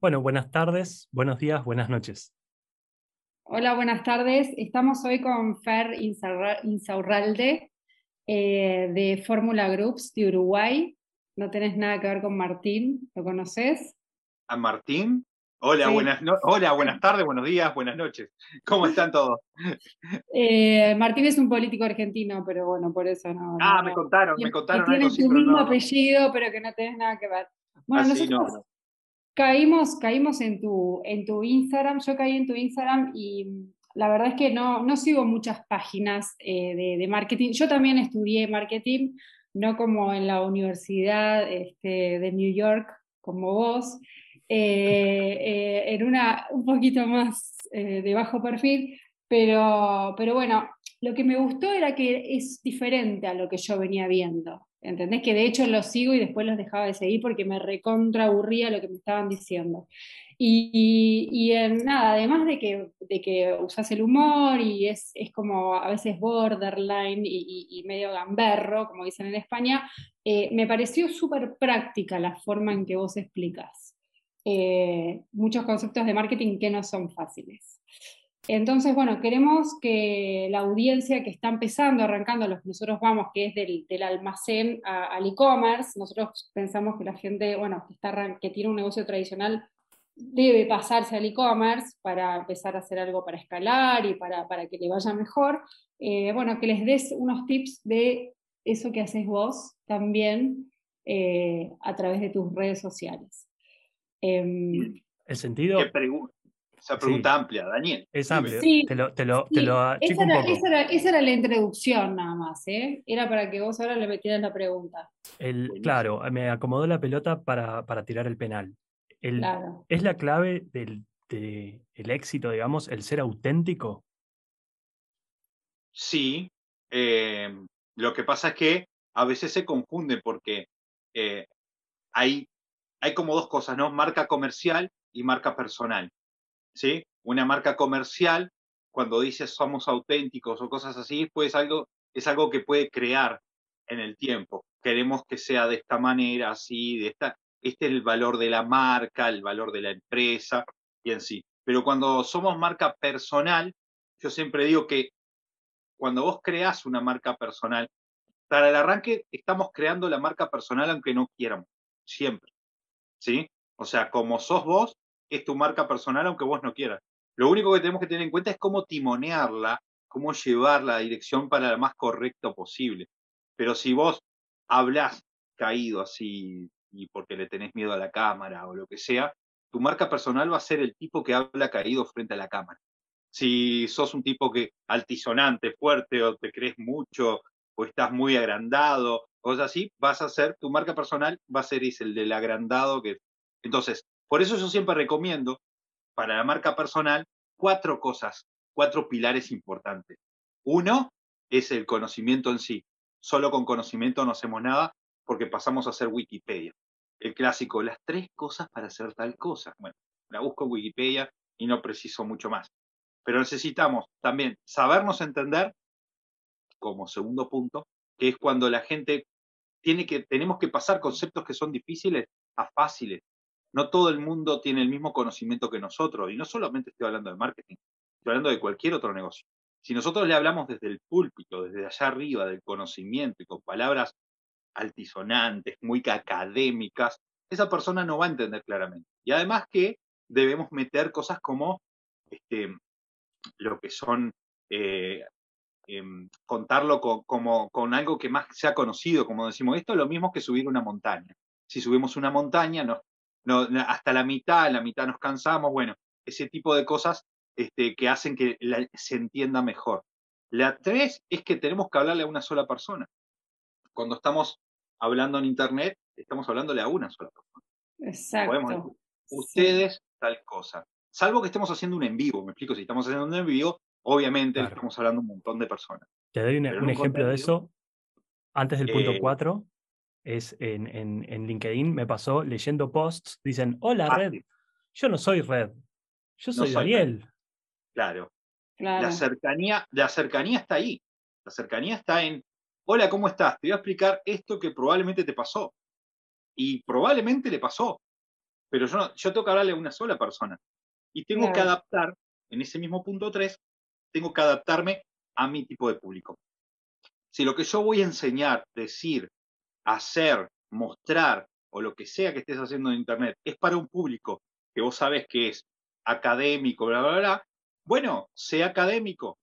Bueno, buenas tardes, buenos días, buenas noches. Hola, buenas tardes. Estamos hoy con Fer Insaurralde eh, de Fórmula Groups de Uruguay. No tenés nada que ver con Martín, ¿lo conoces? ¿A Martín? Hola, buenas, hola, buenas tardes, buenos días, buenas noches. ¿Cómo están todos? Eh, Martín es un político argentino, pero bueno, por eso no. Ah, me contaron, me contaron. Que tiene tu mismo apellido, pero que no tenés nada que ver. Bueno, ah, nosotros caímos, caímos en, tu, en tu Instagram, yo caí en tu Instagram y la verdad es que no, no sigo muchas páginas eh, de, marketing. Yo también estudié marketing, no como en la Universidad este, de New York, como vos, eh, eh, en una un poquito más de bajo perfil, pero, pero bueno, lo que me gustó era que es diferente a lo que yo venía viendo. ¿Entendés? Que de hecho los sigo y después los dejaba de seguir porque me recontra aburría lo que me estaban diciendo. Y, y, nada, además de que, de que usas el humor y es, es como a veces borderline y, y, medio gamberro, como dicen en España, eh, me pareció súper práctica la forma en que vos explicas eh, muchos conceptos de marketing que no son fáciles. Entonces, bueno, queremos que la audiencia que está empezando, arrancando, los que nosotros vamos, que es del, almacén al e-commerce, nosotros pensamos que la gente, bueno, que, está, que tiene un negocio tradicional debe pasarse al e-commerce para empezar a hacer algo para escalar y para, para que le vaya mejor. Eh, bueno, que les des unos tips de eso que haces vos también eh, a través de tus redes sociales. Em, el sentido. ¿Qué, esa pregunta amplia, Daniel. Es amplia. te lo, te lo, te lo esa, era, esa, era, esa, era, la introducción nada más, ¿eh? Era para que vos ahora le metieras la pregunta. El, claro, me acomodó la pelota para, para tirar el penal. El, ¿Es la clave del de, el éxito, digamos, el ser auténtico? Sí. Eh, lo que pasa es que a veces se confunde porque eh, hay, hay como dos cosas, ¿no? Marca comercial y marca personal. ¿Sí? Una marca comercial, cuando dices somos auténticos o cosas así, pues algo, es algo que puede crear en el tiempo. Queremos que sea de esta manera, así, de esta, este es el valor de la marca, el valor de la empresa y en sí. Pero cuando somos marca personal, yo siempre digo que cuando vos creas una marca personal, para el arranque estamos creando la marca personal aunque no quieramos, siempre. ¿Sí? O sea, como sos vos, es tu marca personal aunque vos no quieras. Lo único que tenemos que tener en cuenta es cómo timonearla, cómo llevar la dirección para lo más correcto posible. Pero si vos hablas caído así y porque le tenés miedo a la cámara o lo que sea, tu marca personal va a ser el tipo que habla caído frente a la cámara. Si sos un tipo que altisonante, fuerte o te crees mucho o estás muy agrandado, cosas así, vas a ser, tu marca personal va a ser el del agrandado que... Entonces, por eso yo siempre recomiendo para la marca personal cuatro cosas, cuatro pilares importantes. Uno es el conocimiento en sí. Solo con conocimiento no hacemos nada porque pasamos a hacer Wikipedia. El clásico, las tres cosas para hacer tal cosa. Bueno, la busco en Wikipedia y no preciso mucho más. Pero necesitamos también sabernos entender, como segundo punto, que es cuando la gente tiene que, tenemos que pasar conceptos que son difíciles a fáciles. No todo el mundo tiene el mismo conocimiento que nosotros, y no solamente estoy hablando de marketing, estoy hablando de cualquier otro negocio. Si nosotros le hablamos desde el púlpito, desde allá arriba del conocimiento y con palabras altisonantes, muy académicas, esa persona no va a entender claramente. Y además que debemos meter cosas como este, lo que son, eh, em, contarlo con, como, con algo que más sea conocido, como decimos, esto es lo mismo que subir una montaña. Si subimos una montaña, nos no, hasta la mitad, la mitad nos cansamos, bueno, ese tipo de cosas este, que hacen que se entienda mejor. La tres es que tenemos que hablarle a una sola persona. Cuando estamos hablando en Internet, estamos hablándole a una sola persona. Exacto. ustedes, tal cosa. Salvo que estemos haciendo un en vivo, me explico, si estamos haciendo un en vivo, obviamente estamos hablando a un montón de personas. Te doy un, ejemplo de eso. Antes del punto 4, es en, en, LinkedIn, me pasó leyendo posts, dicen, hola ah, Red, yo no soy Red, yo soy Daniel. Claro. La, cercanía, la cercanía está ahí. La cercanía está en, hola, ¿cómo estás? Te voy a explicar esto que probablemente te pasó. Y probablemente le pasó. pero yo, no, yo tengo que hablarle a una sola persona. Y tengo que adaptar, en ese mismo punto 3, tengo que adaptarme a mi tipo de público. Si lo que yo voy a enseñar, decir, hacer, mostrar o lo que sea que estés haciendo en Internet es para un público que vos sabes que es académico, bla, bla, bla, bueno, sea académico,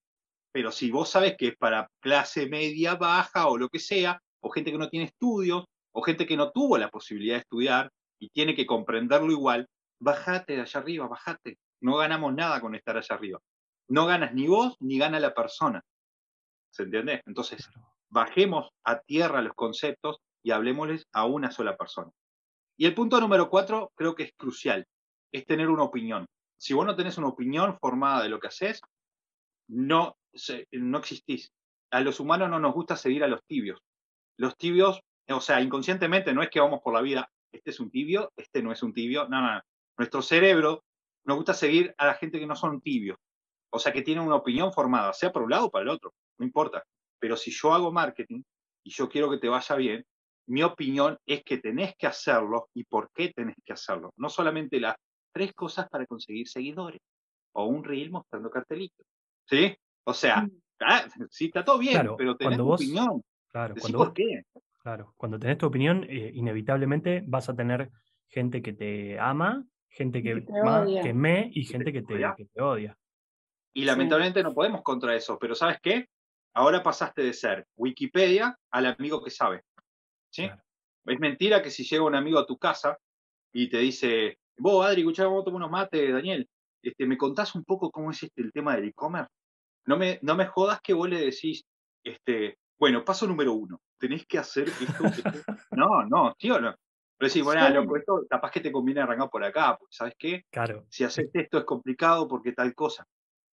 pero si vos sabes que es para clase media, baja o lo que sea, o gente que no tiene estudios, o gente que no tuvo la posibilidad de estudiar y tiene que comprenderlo igual, bajate de allá arriba, bajate. No ganamos nada con estar allá arriba. No ganas ni vos ni gana la persona. ¿Se entiende? Entonces, bajemos a tierra los conceptos y hablemosles a una sola persona. Y el punto número cuatro creo que es crucial, es tener una opinión. Si vos no tenés una opinión formada de lo que haces, no, no existís. A los humanos no nos gusta seguir a los tibios. Los tibios, o sea, inconscientemente no es que vamos por la vida, este es un tibio, este no es un tibio, no, no, no. Nuestro cerebro nos gusta seguir a la gente que no son tibios, o sea, que tienen una opinión formada, sea por un lado o para el otro, no importa. Pero si yo hago marketing y yo quiero que te vaya bien, mi opinión es que tenés que hacerlo y por qué tenés que hacerlo. No solamente las tres cosas para conseguir seguidores o un reel mostrando cartelitos. ¿Sí? O sea, mm. ah, sí, está todo bien, pero tenés tu opinión. Claro, cuando por qué. Claro, cuando tenés tu opinión, eh, inevitablemente vas a tener gente que te ama, gente que, que, me y gente que te, que te odia. Y lamentablemente no podemos contra eso, pero ¿sabes qué? Ahora pasaste de ser Wikipedia al amigo que sabe. ¿Sí? Es mentira que si llega un amigo a tu casa y te dice, vos, Adri, escuchá, vamos a tomar unos mates, Daniel, este, ¿me contás un poco cómo es este, el tema del e-commerce? No me, no me jodas que vos le decís, este, bueno, paso número uno, tenés que hacer esto. no, no, tío, no. Pero sí, bueno, loco, esto capaz que te conviene arrancar por acá, porque ¿sabes qué? Claro. Si haces esto es complicado porque tal cosa.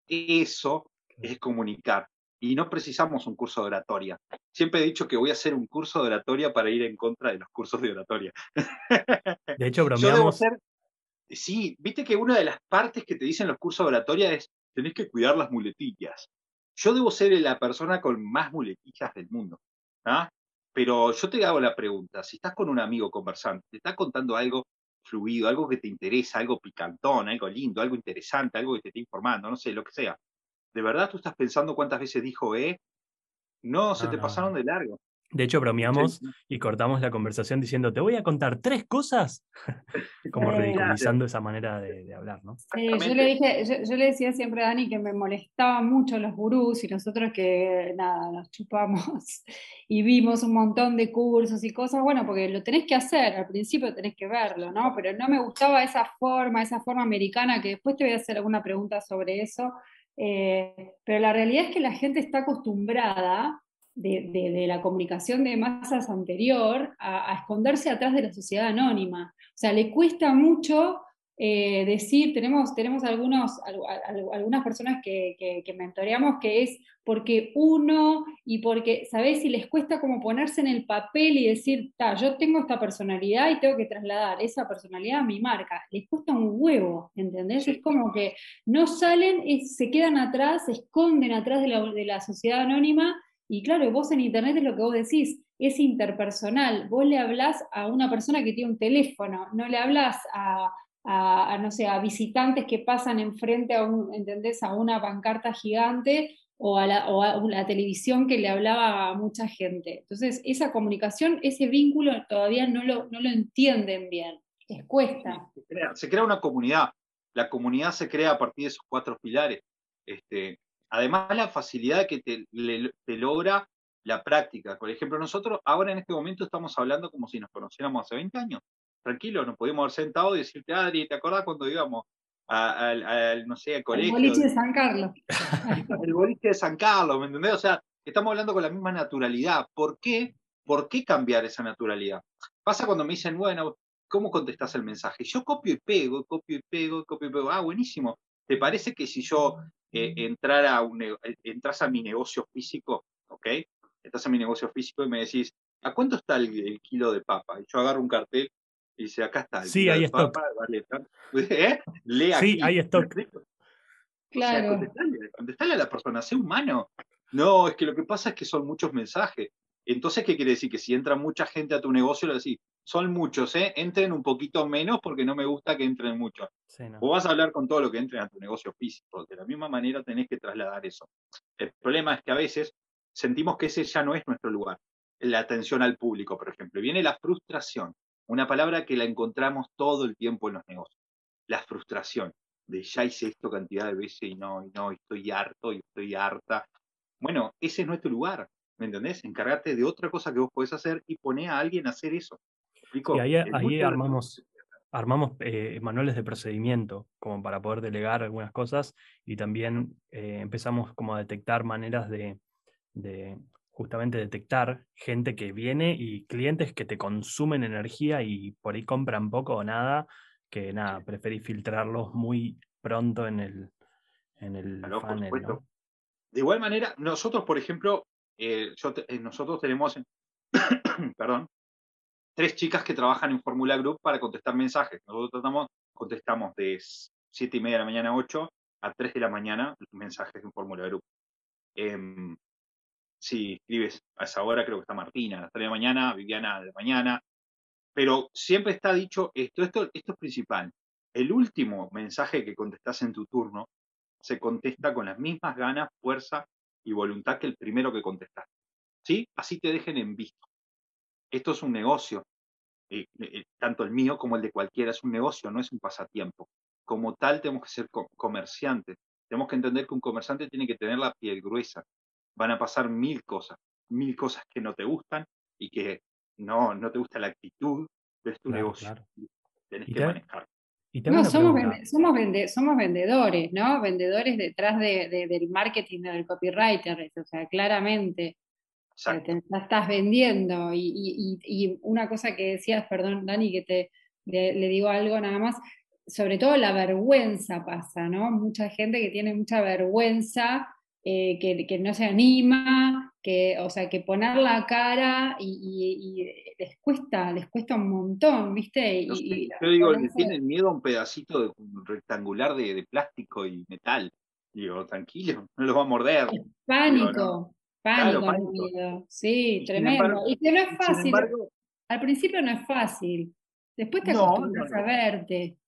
Eso es comunicar y no precisamos un curso de oratoria. Siempre he dicho que voy a hacer un curso de oratoria para ir en contra de los cursos de oratoria. De hecho, bromeamos. sí, viste que una de las partes que te dicen los cursos de oratoria es tenés que cuidar las muletillas. Yo debo ser la persona con más muletillas del mundo. ¿ah? Pero yo te hago la pregunta, si estás con un amigo conversando, te está contando algo fluido, algo que te interesa, algo picantón, algo lindo, algo interesante, algo que te esté informando, no sé, lo que sea. ¿De verdad tú estás pensando cuántas veces dijo eh? No, se te pasaron de largo. De hecho, bromeamos y cortamos la conversación diciendo, te voy a contar tres cosas, como ridiculizando esa manera de, hablar, ¿no? yo, le dije, yo, le decía siempre a Dani que me molestaban mucho los gurús y nosotros que, nada, nos chupamos y vimos un montón de cursos y cosas, bueno, porque lo tenés que hacer, al principio tenés que verlo, ¿no? Pero no me gustaba esa forma, esa forma americana, que después te voy a hacer alguna pregunta sobre eso, eh, pero la realidad es que la gente está acostumbrada de, la comunicación de masas anterior a, esconderse atrás de la sociedad anónima. O sea, le cuesta mucho eh, decir, tenemos, tenemos algunos, algunas personas que, que, mentoreamos que es porque uno y porque, ¿sabes? Si les cuesta como ponerse en el papel y decir, yo tengo esta personalidad y tengo que trasladar esa personalidad a mi marca, les cuesta un huevo, ¿entendés? Es como que no salen, se quedan atrás, se esconden atrás de la, de la sociedad anónima y claro, vos en Internet es lo que vos decís, es interpersonal. Vos le hablas a una persona que tiene un teléfono, no le hablas a, no sé, a visitantes que pasan enfrente a, un, ¿entendés? a una pancarta gigante o a, la, o la televisión que le hablaba a mucha gente. Entonces, esa comunicación, ese vínculo todavía no lo, no lo entienden bien, les cuesta. Se crea, una comunidad, la comunidad se crea a partir de esos cuatro pilares. Este, Además, la facilidad que te, logra la práctica. Por ejemplo, nosotros ahora en este momento estamos hablando como si nos conociéramos hace 20 años. Tranquilo, nos podemos haber sentado y decirte, Adri, ¿te acordás cuando íbamos al, no sé, al colegio? El boliche de San Carlos. el boliche de San Carlos, ¿me entendés? O sea, estamos hablando con la misma naturalidad. ¿Por qué? ¿Por qué cambiar esa naturalidad? Pasa cuando me dicen, bueno, ¿cómo contestás el mensaje? Yo copio y pego, copio y pego, copio y pego. Ah, buenísimo. ¿Te parece que si yo eh, entrar a un, eh, entras a mi negocio físico, ¿ok? Entras a mi negocio físico y me decís, ¿a cuánto está el, kilo de papa? Y yo agarro un cartel y dice, acá está. Sí, hay stock. ¿Eh? sí, hay stock. Claro. contestale, a la persona, sé humano. No, es que lo que pasa es que son muchos mensajes. Entonces, ¿qué quiere decir? Que si entra mucha gente a tu negocio, le decís, son muchos, ¿eh? Entren un poquito menos porque no me gusta que entren muchos. Vos vas a hablar con todo lo que entre a tu negocio físico. De la misma manera tenés que trasladar eso. El problema es que a veces sentimos que ese ya no es nuestro lugar. La atención al público, por ejemplo. Viene la frustración, una palabra que la encontramos todo el tiempo en los negocios. La frustración de ya hice esto cantidad de veces y no, y no, estoy harto y estoy harta. Bueno, ese es nuestro lugar, ¿me entendés? Encargarte de otra cosa que vos podés hacer y poner a alguien a hacer eso. Y ahí, armamos, armamos eh, manuales de procedimiento como para poder delegar algunas cosas y también eh, empezamos como a detectar maneras de, de, justamente detectar gente que viene y clientes que te consumen energía y por ahí compran poco o nada, que nada, preferís filtrarlos muy pronto en el, en el funnel, De igual manera, nosotros, por ejemplo, eh, nosotros tenemos, perdón, tres chicas que trabajan en Formula Group para contestar mensajes. Nosotros tratamos, contestamos de 7 y media de la mañana a 8 a 3 de la mañana mensajes en Formula Group. Eh, si escribes a esa hora, creo que está Martina, a las 3 de mañana, Viviana de la mañana. Pero siempre está dicho esto, esto, esto es principal. El último mensaje que contestas en tu turno se contesta con las mismas ganas, fuerza y voluntad que el primero que contestaste. ¿Sí? Así te dejen en visto. Esto es un negocio, eh, eh, tanto el mío como el de cualquiera, es un negocio, no es un pasatiempo. Como tal, tenemos que ser comerciantes. Tenemos que entender que un comerciante tiene que tener la piel gruesa. Van a pasar mil cosas, mil cosas que no te gustan y que no, no te gusta la actitud, de tu negocio. Tienes que manejar. no, somos, somos, vendedores, ¿no? Vendedores detrás del marketing del copywriter, o sea, claramente. Te, estás vendiendo. Y, una cosa que decías, perdón, Dani, que te le, digo algo nada más, sobre todo la vergüenza pasa, ¿no? Mucha gente que tiene mucha vergüenza, eh, que, no se anima, que, o sea, que poner la cara y, les cuesta, les cuesta un montón, ¿viste? yo digo, le tienen miedo a un pedacito de, rectangular de, plástico y metal. Digo, tranquilo, no los va a morder. pánico. Pánico, Sí, tremendo. y que no es fácil. Al principio no es fácil. Después te acostumbras a verte.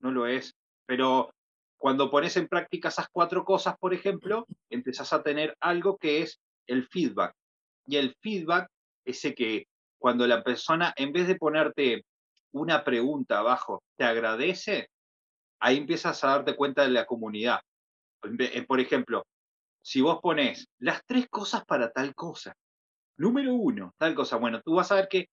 No lo es. Pero cuando pones en práctica esas cuatro cosas, por ejemplo, empezás a tener algo que es el feedback. Y el feedback, ese que cuando la persona, en vez de ponerte una pregunta abajo, te agradece, ahí empiezas a darte cuenta de la comunidad. Por ejemplo, si vos pones las tres cosas para tal cosa, número uno, tal cosa, bueno, tú vas a ver que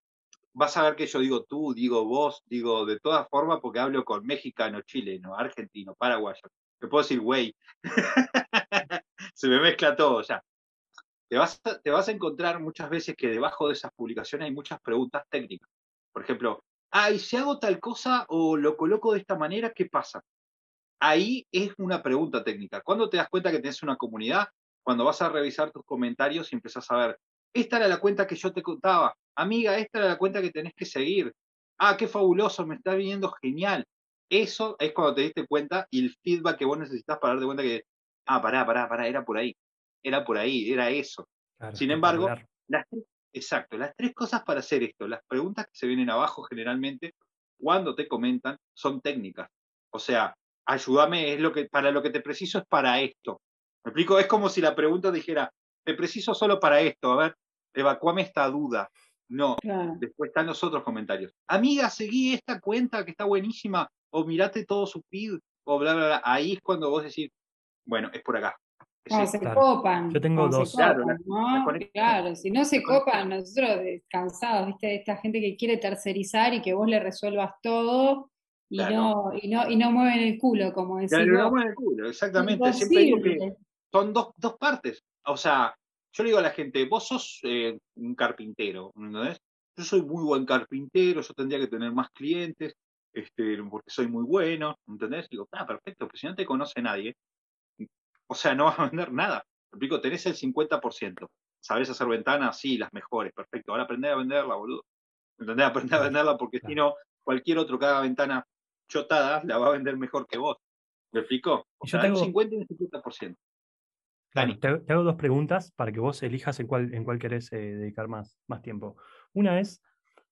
vas a ver que yo digo tú, digo vos, digo de todas formas porque hablo con mexicano, chileno, argentino, paraguayo. Te puedo decir güey. Se me mezcla todo ya. Te vas, a, te vas a encontrar muchas veces que debajo de esas publicaciones hay muchas preguntas técnicas. Por ejemplo, ay, si hago tal cosa o lo coloco de esta manera, ¿qué pasa? ahí es una pregunta técnica. ¿Cuándo te das cuenta que tienes una comunidad? Cuando vas a revisar tus comentarios y empiezas a ver, esta era la cuenta que yo te contaba. Amiga, esta era la cuenta que tenés que seguir. Ah, qué fabuloso, me está viniendo genial. Eso es cuando te diste cuenta y el feedback que vos necesitas para darte cuenta que, ah, pará, pará, pará, era por ahí. Era por ahí, era eso. Sin embargo, las exacto, las tres cosas para hacer esto, las preguntas que se vienen abajo generalmente cuando te comentan son técnicas. O sea, ayúdame, es lo que, para lo que te preciso es para esto. ¿Me explico? Es como si la pregunta dijera, te preciso solo para esto, a ver, evacuame esta duda. No, después están los otros comentarios. Amiga, seguí esta cuenta que está buenísima, o mirate todo su feed, o bla, bla, bla. Ahí es cuando vos decís, bueno, es por acá. No, se copan. Yo tengo dos. claro, claro, si no se copan, nosotros cansados, ¿viste? Esta gente que quiere tercerizar y que vos le resuelvas todo, y, no, y, no, y no mueven el culo, como decís. no mueven el culo, exactamente. Siempre digo que son dos, dos partes. O sea, yo le digo a la gente, vos sos eh, un carpintero, ¿entendés? Yo soy muy buen carpintero, yo tendría que tener más clientes, este, porque soy muy bueno, ¿entendés? Digo, ah, perfecto, pero si no te conoce nadie, o sea, no vas a vender nada. Explico, tenés el 50%. ¿Sabés hacer ventanas? Sí, las mejores, perfecto. Ahora aprende a venderla, boludo. ¿Entendés? Aprende a venderla porque si no, cualquier otro que haga ventana chotada la va a vender mejor que vos. ¿Me explicó? O sea, tengo... un 50 y un 50%. Dani. Te, hago dos preguntas para que vos elijas en cuál, en cuál querés eh, dedicar más, más tiempo. Una es,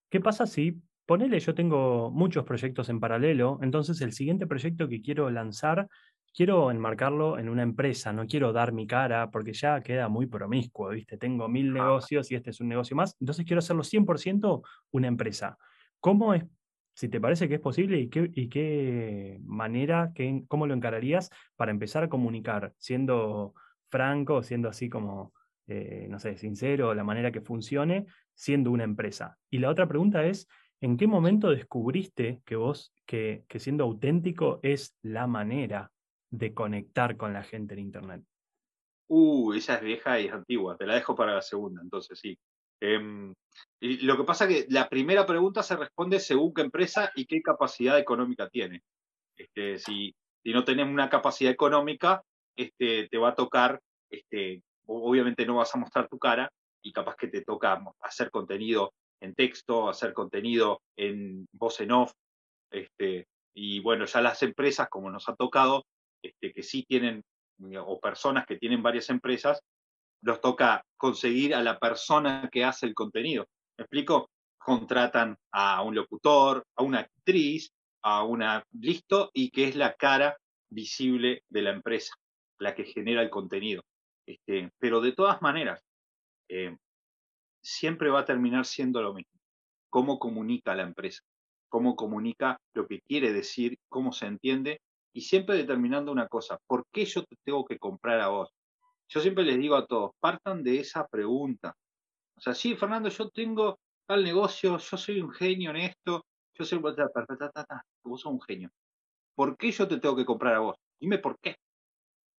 ¿qué pasa si ponele, yo tengo muchos proyectos en paralelo, entonces el siguiente proyecto que quiero lanzar, quiero enmarcarlo en una empresa, no quiero dar mi cara porque ya queda muy promiscuo, ¿viste? Tengo mil negocios y este es un negocio más, entonces quiero hacerlo 100% una empresa. ¿Cómo es, si te parece que es posible y qué, y qué manera, qué, cómo lo encararías para empezar a comunicar, siendo franco, siendo así como, eh, no sé, sincero, la manera que funcione, siendo una empresa? Y la otra pregunta es, ¿En qué momento descubriste que vos, que, siendo auténtico es la manera de conectar con la gente en Internet? Uh, esa es vieja y es antigua, te la dejo para la segunda, entonces sí. Em, lo que pasa es que la primera pregunta se responde según qué empresa y qué capacidad económica tiene. Este, si, si no tenés una capacidad económica, este, te va a tocar, este, obviamente no vas a mostrar tu cara y capaz que te toca hacer contenido en texto, hacer contenido en voz en off. Este, y bueno, ya las empresas, como nos ha tocado, que sí tienen, o personas que tienen varias empresas, nos toca conseguir a la persona que hace el contenido. ¿Me explico? Contratan a un locutor, a una actriz, a una listo, y que es la cara visible de la empresa, la que genera el contenido. Este, pero de todas maneras, eh, siempre va a terminar siendo lo mismo. Cómo comunica la empresa, cómo comunica lo que quiere decir, cómo se entiende y siempre determinando una cosa, ¿por qué yo te tengo que comprar a vos? Yo siempre les digo a todos, partan de esa pregunta. O sea, sí, Fernando, yo tengo tal negocio, yo soy un genio en esto, yo soy vos sos un genio. ¿Por qué yo te tengo que comprar a vos? Dime por qué.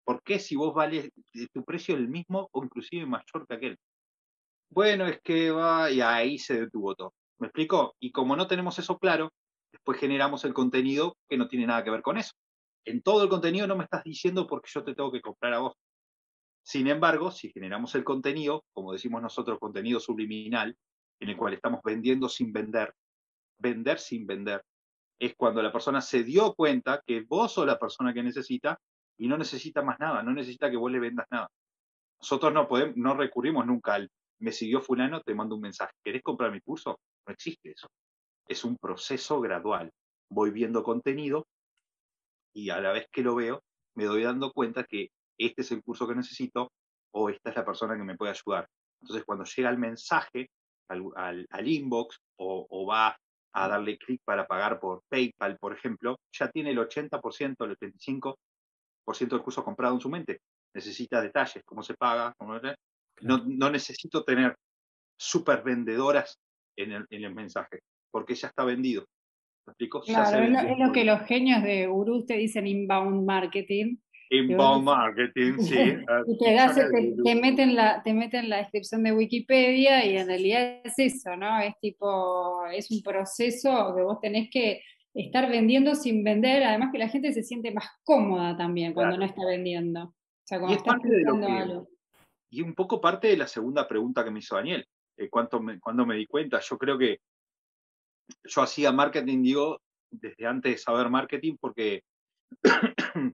¿Por qué si vos vales, tu precio el mismo o inclusive mayor que aquel? bueno, es que va, y ahí se detuvo todo. ¿Me explico? Y como no tenemos eso claro, después generamos el contenido que no tiene nada que ver con eso. En todo el contenido no me estás diciendo porque yo te tengo que comprar a vos. Sin embargo, si generamos el contenido, como decimos nosotros, contenido subliminal, en el cual estamos vendiendo sin vender, vender sin vender, es cuando la persona se dio cuenta que vos sos la persona que necesita y no necesita más nada, no necesita que vos le vendas nada. Nosotros no, podemos, no recurrimos nunca al me siguió fulano, te mando un mensaje. ¿Querés comprar mi curso? No existe eso. Es un proceso gradual. Voy viendo contenido y a la vez que lo veo, me doy dando cuenta que este es el curso que necesito o esta es la persona que me puede ayudar. Entonces, cuando llega el mensaje al, inbox o, va a darle clic para pagar por PayPal, por ejemplo, ya tiene el 80%, el 85% del curso comprado en su mente. Necesita detalles, cómo se paga, cómo... No, necesito tener super vendedoras en el, mensaje, porque ya está vendido. ¿Me explico? Claro, es, lo, que los genios de Uru te dicen inbound marketing. Inbound marketing, sí. y te, te, meten la, te meten la descripción de Wikipedia y en realidad es eso, ¿no? Es tipo, es un proceso que vos tenés que estar vendiendo sin vender, además que la gente se siente más cómoda también cuando no está vendiendo. O sea, cuando está algo y un poco parte de la segunda pregunta que me hizo Daniel, eh, me, cuando me di cuenta, yo creo que yo hacía marketing, digo, desde antes de saber marketing, porque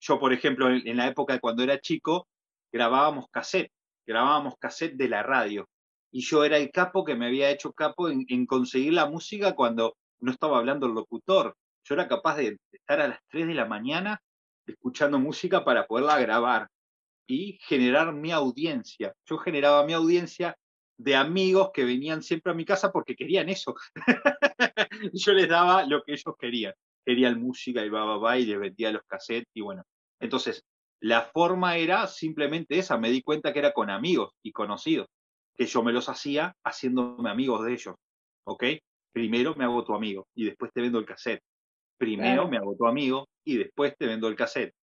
yo, por ejemplo, en, la época de cuando era chico, grabábamos cassette, grabábamos cassette de la radio. Y yo era el capo que me había hecho capo en, en conseguir la música cuando no estaba hablando el locutor. Yo era capaz de estar a las 3 de la mañana escuchando música para poderla grabar y generar mi audiencia. Yo generaba mi audiencia de amigos que venían siempre a mi casa porque querían eso. Yo les daba lo que ellos querían. Querían música y va, va, va, y les vendía los cassettes y bueno. Entonces, la forma era simplemente esa. Me di cuenta que era con amigos y conocidos, que yo me los hacía haciéndome amigos de ellos. ¿Ok? Primero me hago tu amigo y después te vendo el cassette. Primero me hago tu amigo y después te vendo el cassette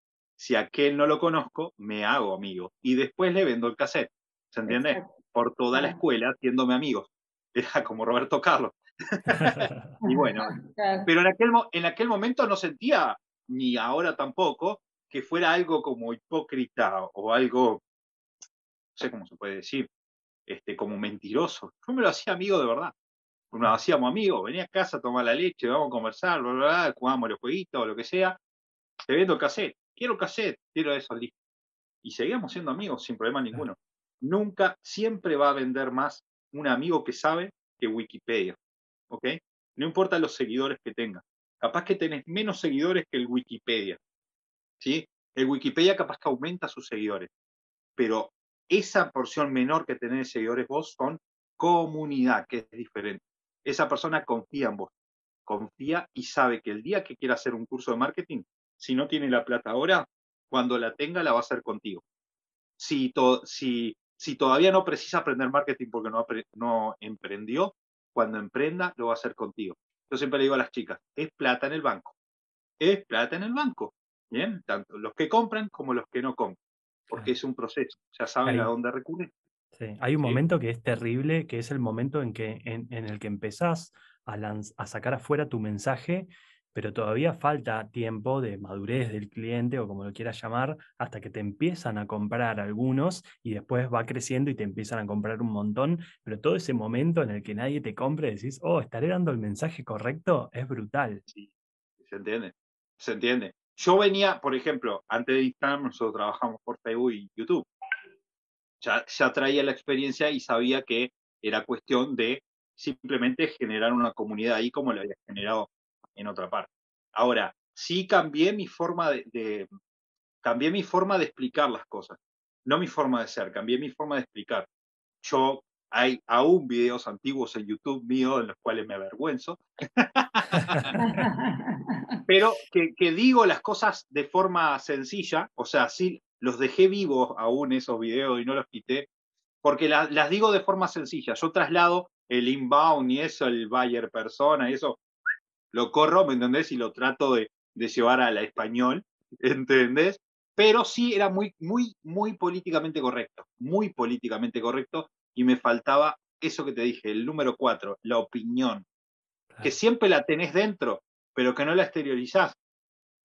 si aquel no lo conozco, me hago amigo y después le vendo el cassette. ¿Se entiende? Por toda la escuela haciéndome amigos. Era como Roberto Carlos. y bueno, pero en aquel, en aquel momento no sentía, ni ahora tampoco, que fuera algo como hipócrita o algo, no sé cómo se puede decir, este, como mentiroso. Yo me lo hacía amigo de verdad. Nos hacíamos amigos, venía a casa, tomar la leche, vamos a conversar, bla, bla, jugábamos los jueguitos o lo que sea. Te vendo el cassette quiero cassette, quiero eso, listo. Y seguíamos siendo amigos sin problema ninguno. Nunca, siempre va a vender más un amigo que sabe que Wikipedia. ¿Ok? no importa los seguidores que tengas. Capaz que tenés menos seguidores que el Wikipedia. ¿sí? El Wikipedia capaz que aumenta sus seguidores, pero esa porción menor que tenés de seguidores vos son comunidad, que es diferente. Esa persona confía en vos, confía y sabe que el día que quiera hacer un curso de marketing, si no tiene la plata ahora, cuando la tenga la va a hacer contigo. Si, si, si todavía no precisa aprender marketing porque no, no emprendió, cuando emprenda lo va a hacer contigo. Yo siempre le digo a las chicas, es plata en el banco. Es plata en el banco. Bien, tanto los que compran como los que no compran. Porque es un proceso, ya saben a dónde recurrir. Sí. Hay un momento que es terrible, que es el momento en, que, en, el que empezás a, a sacar afuera tu mensaje pero todavía falta tiempo de madurez del cliente o como lo quieras llamar, hasta que te empiezan a comprar algunos y después va creciendo y te empiezan a comprar un montón, pero todo ese momento en el que nadie te compre, decís, oh, estaré dando el mensaje correcto, es brutal. Sí, se entiende, se entiende. Yo venía, por ejemplo, antes de Instagram, nosotros trabajamos por Facebook y YouTube. Ya, ya traía la experiencia y sabía que era cuestión de simplemente generar una comunidad ahí como lo había generado en otra parte. Ahora, sí cambié mi forma de, cambié mi forma de explicar las cosas, no mi forma de ser, cambié mi forma de explicar. Yo hay aún videos antiguos en YouTube mío en los cuales me avergüenzo, pero que, que, digo las cosas de forma sencilla, o sea, sí los dejé vivos aún esos videos y no los quité, porque las digo de forma sencilla. Yo traslado el inbound y eso, el buyer persona y eso, lo corro, ¿me entendés? Y lo trato de, de llevar a la español, ¿entendés? Pero sí era muy, muy, muy políticamente correcto, muy políticamente correcto, y me faltaba eso que te dije, el número cuatro, la opinión, que siempre la tenés dentro, pero que no la exteriorizás.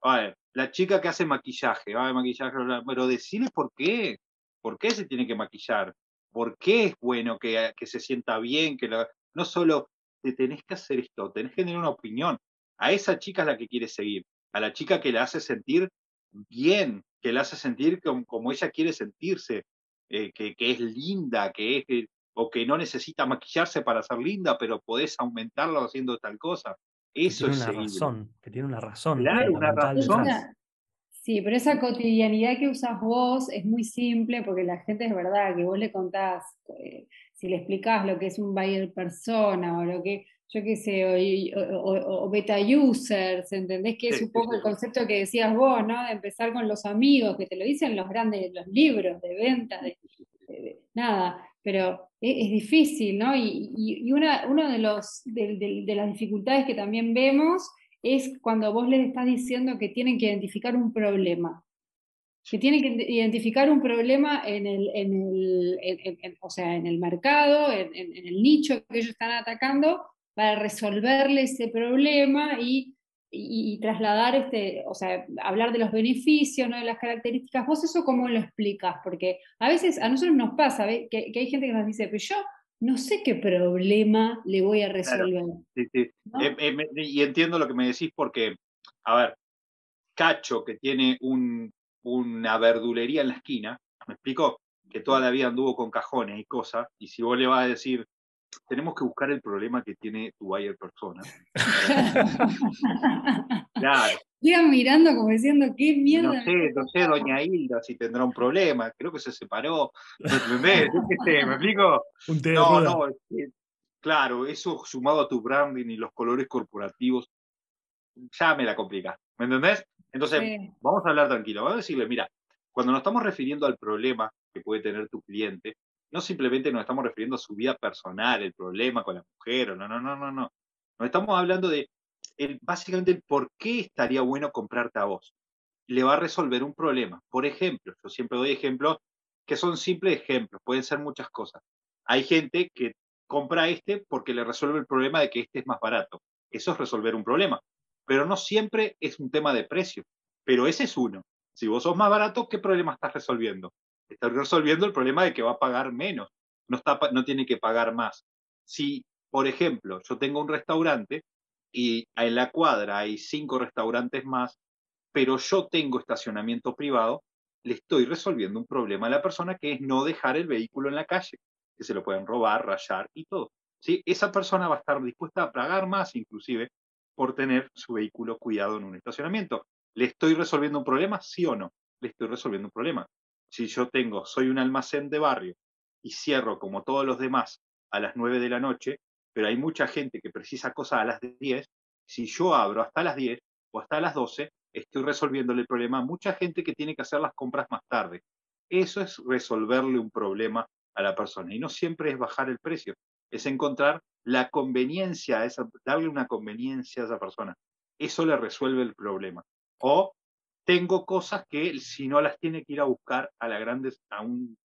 ver, la chica que hace maquillaje, va maquillaje, pero decirle por qué, por qué se tiene que maquillar, por qué es bueno que, que se sienta bien, que no solo te tenés que hacer esto, tenés que tener una opinión. A esa chica es la que quieres seguir, a la chica que la hace sentir bien, que la hace sentir como, ella quiere sentirse, eh, que, es linda, que es, o que no necesita maquillarse para ser linda, pero podés aumentarlo haciendo tal cosa. Eso que tiene es una razón, que tiene una razón. Claro, una razón. Sí, pero esa cotidianidad que usas vos es muy simple porque la gente es verdad que vos le contás, eh, si le explicás lo que es un buyer persona o lo que, yo qué sé, o, beta users, ¿entendés? Que es un poco el concepto que decías vos, ¿no? De empezar con los amigos, que te lo dicen los grandes, los libros de venta, de, nada, pero es, es, difícil, ¿no? Y, y una, uno de, los, de, de las dificultades que también vemos es cuando vos les estás diciendo que tienen que identificar un problema que tienen que identificar un problema en el, en el, o sea, en el mercado, en, el nicho que ellos están atacando, para resolverle ese problema y, y, trasladar, este, o sea, hablar de los beneficios, ¿no? de las características. ¿Vos eso cómo lo explicas? Porque a veces a nosotros nos pasa que, que, hay gente que nos dice, pero yo no sé qué problema le voy a resolver. Sí, sí. Eh, eh, y entiendo lo que me decís porque, a ver, Cacho, que tiene un, una verdulería en la esquina, ¿me explico? Que toda la vida anduvo con cajones y cosas, y si vos le vas a decir, tenemos que buscar el problema que tiene tu buyer persona. claro. Iban mirando como diciendo, qué mierda. No sé, no sé, doña Hilda, si tendrá un problema, creo que se separó. ¿Me, ¿Me explico? no, no, claro, eso sumado a tu branding y los colores corporativos, ya me la complica. ¿Me entendés? Entonces, vamos a hablar tranquilo, vamos a decirle, mira, cuando nos estamos refiriendo al problema que puede tener tu cliente, no simplemente nos estamos refiriendo a su vida personal, el problema con la mujer, no, no, no, no, no. Nos estamos hablando de básicamente el por qué estaría bueno comprarte a vos. Le va a resolver un problema. Por ejemplo, yo siempre doy ejemplos que son simples ejemplos, pueden ser muchas cosas. Hay gente que compra este porque le resuelve el problema de que este es más barato. Eso es resolver un problema pero no siempre es un tema de precio. Pero ese es uno. Si vos sos más barato, ¿qué problema estás resolviendo? Estás resolviendo el problema de que va a pagar menos, no, está, no tiene que pagar más. Si, por ejemplo, yo tengo un restaurante y en la cuadra hay cinco restaurantes más, pero yo tengo estacionamiento privado, le estoy resolviendo un problema a la persona que es no dejar el vehículo en la calle, que se lo pueden robar, rayar y todo. ¿sí? esa persona va a estar dispuesta a pagar más inclusive por tener su vehículo cuidado en un estacionamiento. ¿Le estoy resolviendo un problema? Sí o no. Le estoy resolviendo un problema. Si yo tengo, soy un almacén de barrio y cierro como todos los demás a las 9 de la noche, pero hay mucha gente que precisa cosas a las 10, si yo abro hasta las 10 o hasta las 12, estoy resolviéndole el problema a mucha gente que tiene que hacer las compras más tarde. Eso es resolverle un problema a la persona y no siempre es bajar el precio, es encontrar la conveniencia, esa, darle una conveniencia a esa persona. Eso le resuelve el problema. O tengo cosas que si no las tiene que ir a buscar a, la grandes, a un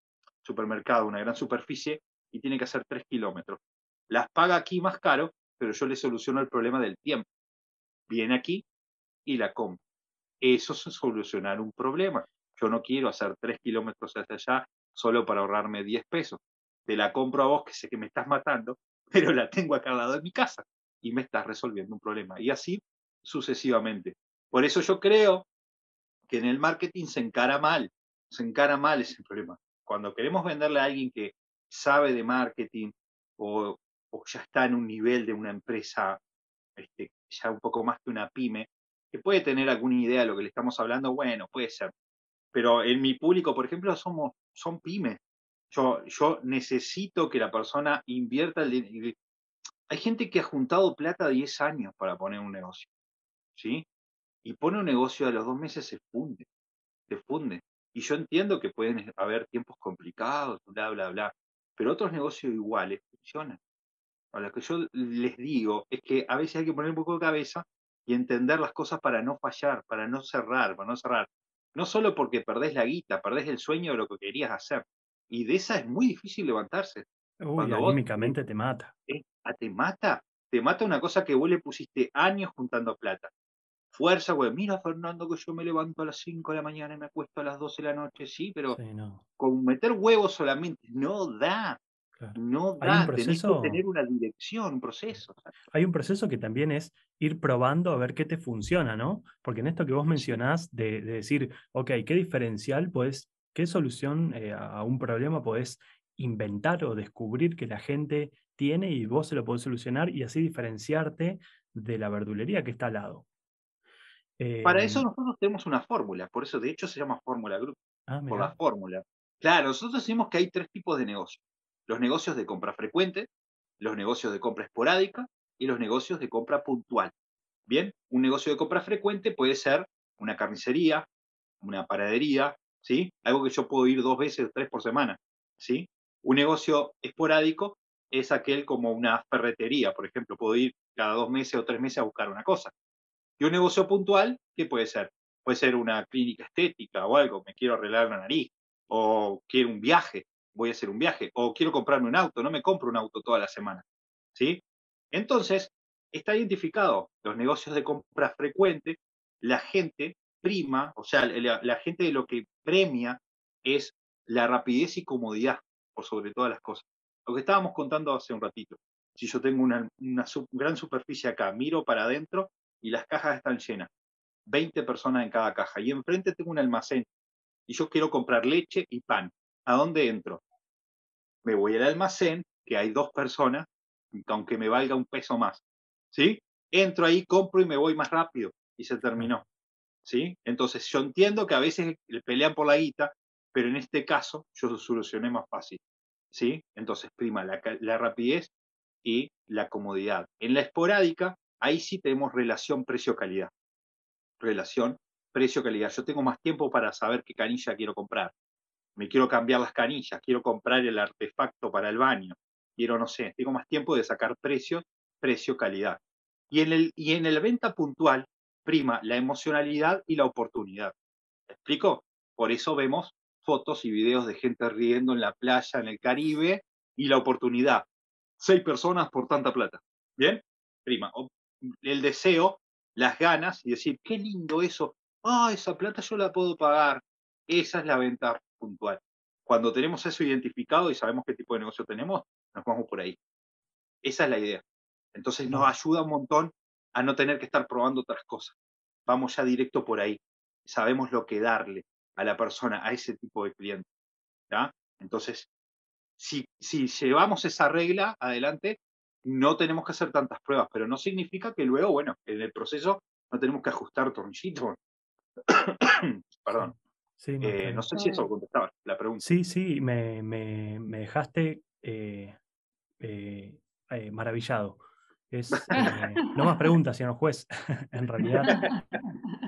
supermercado, una gran superficie, y tiene que hacer tres kilómetros. Las paga aquí más caro, pero yo le soluciono el problema del tiempo. Viene aquí y la compra. Eso es solucionar un problema. Yo no quiero hacer tres kilómetros hasta allá solo para ahorrarme 10 pesos. Te la compro a vos que sé que me estás matando, pero la tengo acá al lado de mi casa y me estás resolviendo un problema. Y así sucesivamente. Por eso yo creo que en el marketing se encara mal, se encara mal ese problema. Cuando queremos venderle a alguien que sabe de marketing o, ya está en un nivel de una empresa este, ya un poco más que una pyme, que puede tener alguna idea de lo que le estamos hablando, bueno, puede ser. Pero en mi público, por ejemplo, somos, son pymes. Yo, yo necesito que la persona invierta el dinero. Hay gente que ha juntado plata 10 años para poner un negocio, ¿sí? Y pone un negocio a los dos meses se funde, se funde. Y yo entiendo que pueden haber tiempos complicados, bla, bla, bla, pero otros negocios iguales funcionan. Lo que yo les digo es que a veces hay que poner un poco de cabeza y entender las cosas para no fallar, para no cerrar, para no cerrar. No solo porque perdés la guita, perdés el sueño de lo que querías hacer. Y de esa es muy difícil levantarse. Uy, anímicamente te mata. Eh, ah, te mata. Te mata una cosa que vos le pusiste años juntando plata. Fuerza, güey. Mira, Fernando, que yo me levanto a las 5 de la mañana y me acuesto a las 12 de la noche. Sí, pero con meter huevos solamente no da. No da, tenés que tener una dirección, un proceso. Hay un proceso que también es ir probando a ver qué te funciona, ¿no? Porque en esto que vos mencionás de, decir, ok, ¿qué diferencial puedes, qué solución eh, a un problema podés inventar o descubrir que la gente tiene y vos se lo podés solucionar y así diferenciarte de la verdulería que está al lado? Para eso em nosotros tenemos una fórmula, por eso de hecho se llama Fórmula Group, ah, por la fórmula. Claro, nosotros decimos que hay tres tipos de negocios los negocios de compra frecuente, los negocios de compra esporádica y los negocios de compra puntual. Bien, un negocio de compra frecuente puede ser una carnicería, una panadería, ¿sí? Algo que yo puedo ir dos veces o tres por semana, ¿sí? Un negocio esporádico es aquel como una ferretería, por ejemplo, puedo ir cada dos meses o tres meses a buscar una cosa. Y un negocio puntual, ¿qué puede ser? Puede ser una clínica estética o algo, me quiero arreglar la nariz, o quiero un viaje, voy a hacer un viaje, o quiero comprarme un auto, no me compro un auto toda la semana. ¿sí? Entonces, está identificado los negocios de compra frecuente, la gente prima, o sea, la, gente de lo que premia es la rapidez y comodidad, por sobre todas las cosas. Lo que estábamos contando hace un ratito. Si yo tengo una, gran superficie acá, miro para adentro y las cajas están llenas, 20 personas en cada caja, y enfrente tengo un almacén y yo quiero comprar leche y pan. ¿A dónde entro? Me voy al almacén, que hay dos personas, aunque me valga un peso más. ¿Sí? Entro ahí, compro y me voy más rápido. Y se terminó. ¿Sí? Entonces yo entiendo que a veces pelean por la guita, pero en este caso yo lo solucioné más fácil. ¿Sí? Entonces prima la, la rapidez y la comodidad. En la esporádica, ahí sí tenemos relación precio-calidad. Relación precio-calidad. Yo tengo más tiempo para saber qué canilla quiero comprar me quiero cambiar las canillas, quiero comprar el artefacto para el baño, quiero, no sé, tengo más tiempo de sacar precios, precio, calidad. Y en el, y en el venta puntual prima la emocionalidad y la oportunidad. ¿Me explico? Por eso vemos fotos y videos de gente riendo en la playa, en el Caribe, y la oportunidad. Seis personas por tanta plata. ¿Bien? Prima. El deseo, las ganas y decir, qué lindo eso. Ah, esa plata yo la puedo pagar. Esa es la venta puntual. Cuando tenemos eso identificado y sabemos qué tipo de negocio tenemos, nos vamos por ahí. Esa es la idea. Entonces nos ayuda un montón a no tener que estar probando otras cosas. Vamos ya directo por ahí. Sabemos lo que darle a la persona, a ese tipo de cliente. ¿ya? Entonces, si, si llevamos esa regla adelante, no tenemos que hacer tantas pruebas, pero no significa que luego, bueno, en el proceso no tenemos que ajustar tornillitos. Perdón. Sí, no, sé si eso contestaba la pregunta. Sí, sí, me, me, dejaste maravillado. Es, no más preguntas, señor juez, en realidad.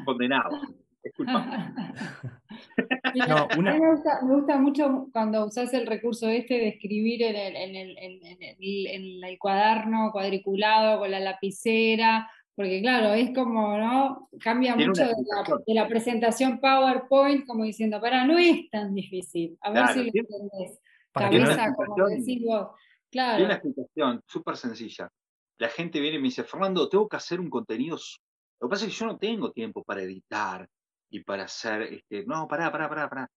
Condenado. No, me, gusta, mucho cuando usas el recurso este de escribir en el, en, el, en, el, cuaderno cuadriculado con la lapicera, porque claro, es como, ¿no? Cambia mucho de la, presentación PowerPoint, como diciendo, para, no es tan difícil. A ver si lo entendés. Cabeza, como decís vos. Claro. Tiene una explicación súper sencilla. La gente viene y me dice, Fernando, tengo que hacer un contenido. Lo que pasa es que yo no tengo tiempo para editar, y para hacer, este, no, pará, pará, pará, pará.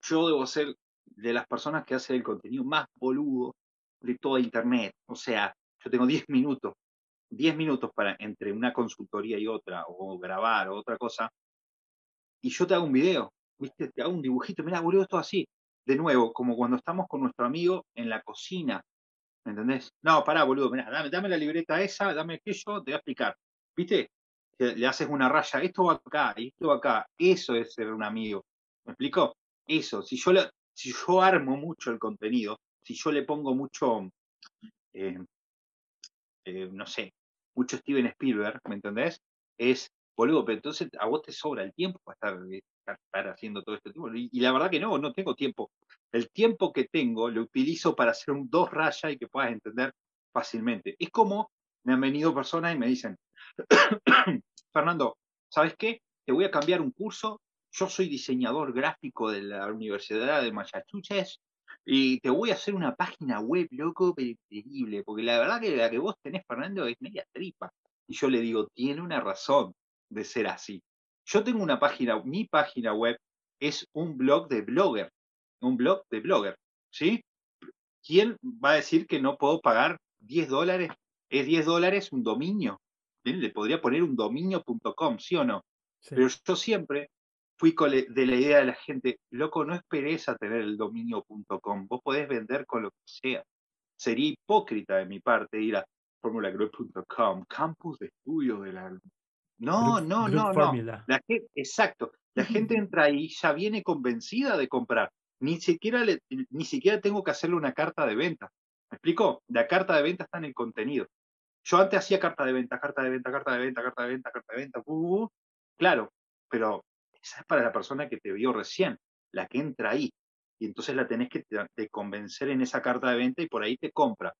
Yo debo ser de las personas que hace el contenido más boludo de toda Internet. O sea, yo tengo 10 minutos, 10 minutos para entre una consultoría y otra, o grabar o otra cosa, y yo te hago un video, ¿viste? Te hago un dibujito, mira, boludo, esto así. De nuevo, como cuando estamos con nuestro amigo en la cocina, ¿me entendés? No, pará, boludo, mira, dame, dame la libreta esa, dame aquello, te voy a explicar. ¿Viste? Le haces una raya, esto va acá, esto va acá, eso es ser un amigo. ¿Me explico? Eso, si yo, si yo armo mucho el contenido, si yo le pongo mucho, eh, eh, no sé, mucho Steven Spielberg, ¿me entendés? Es, boludo, pero entonces a vos te sobra el tiempo para estar, estar, haciendo todo este tipo. Y, la verdad que no, no tengo tiempo. El tiempo que tengo lo utilizo para hacer un dos rayas y que puedas entender fácilmente. Es como me han venido personas y me dicen, Fernando, ¿sabes qué? Te voy a cambiar un curso. Yo soy diseñador gráfico de la Universidad de Massachusetts y te voy a hacer una página web, loco, increíble, porque la verdad que la que vos tenés, Fernando, es media tripa. Y yo le digo, tiene una razón de ser así. Yo tengo una página, mi página web es un blog de blogger, un blog de blogger, ¿sí? ¿Quién va a decir que no puedo pagar 10 dólares? ¿Es 10 dólares un dominio? Le podría poner un dominio.com, ¿sí o no? Pero yo siempre fui de la idea de la gente, loco, no esperes a tener el dominio.com, vos podés vender con lo que sea. Sería hipócrita de mi parte ir a formulagroup.com, campus de estudio de la... No, no, no, no. La gente, exacto. La gente entra ahí, ya viene convencida de comprar. Ni siquiera, ni siquiera tengo que hacerle una carta de venta. ¿Me explico? La carta de venta está en el contenido. Yo antes hacía carta de venta, carta de venta, carta de venta, carta de venta, carta de venta, claro, pero esa es para la persona que te vio recién, la que entra ahí. Y entonces la tenés que te, convencer en esa carta de venta y por ahí te compra.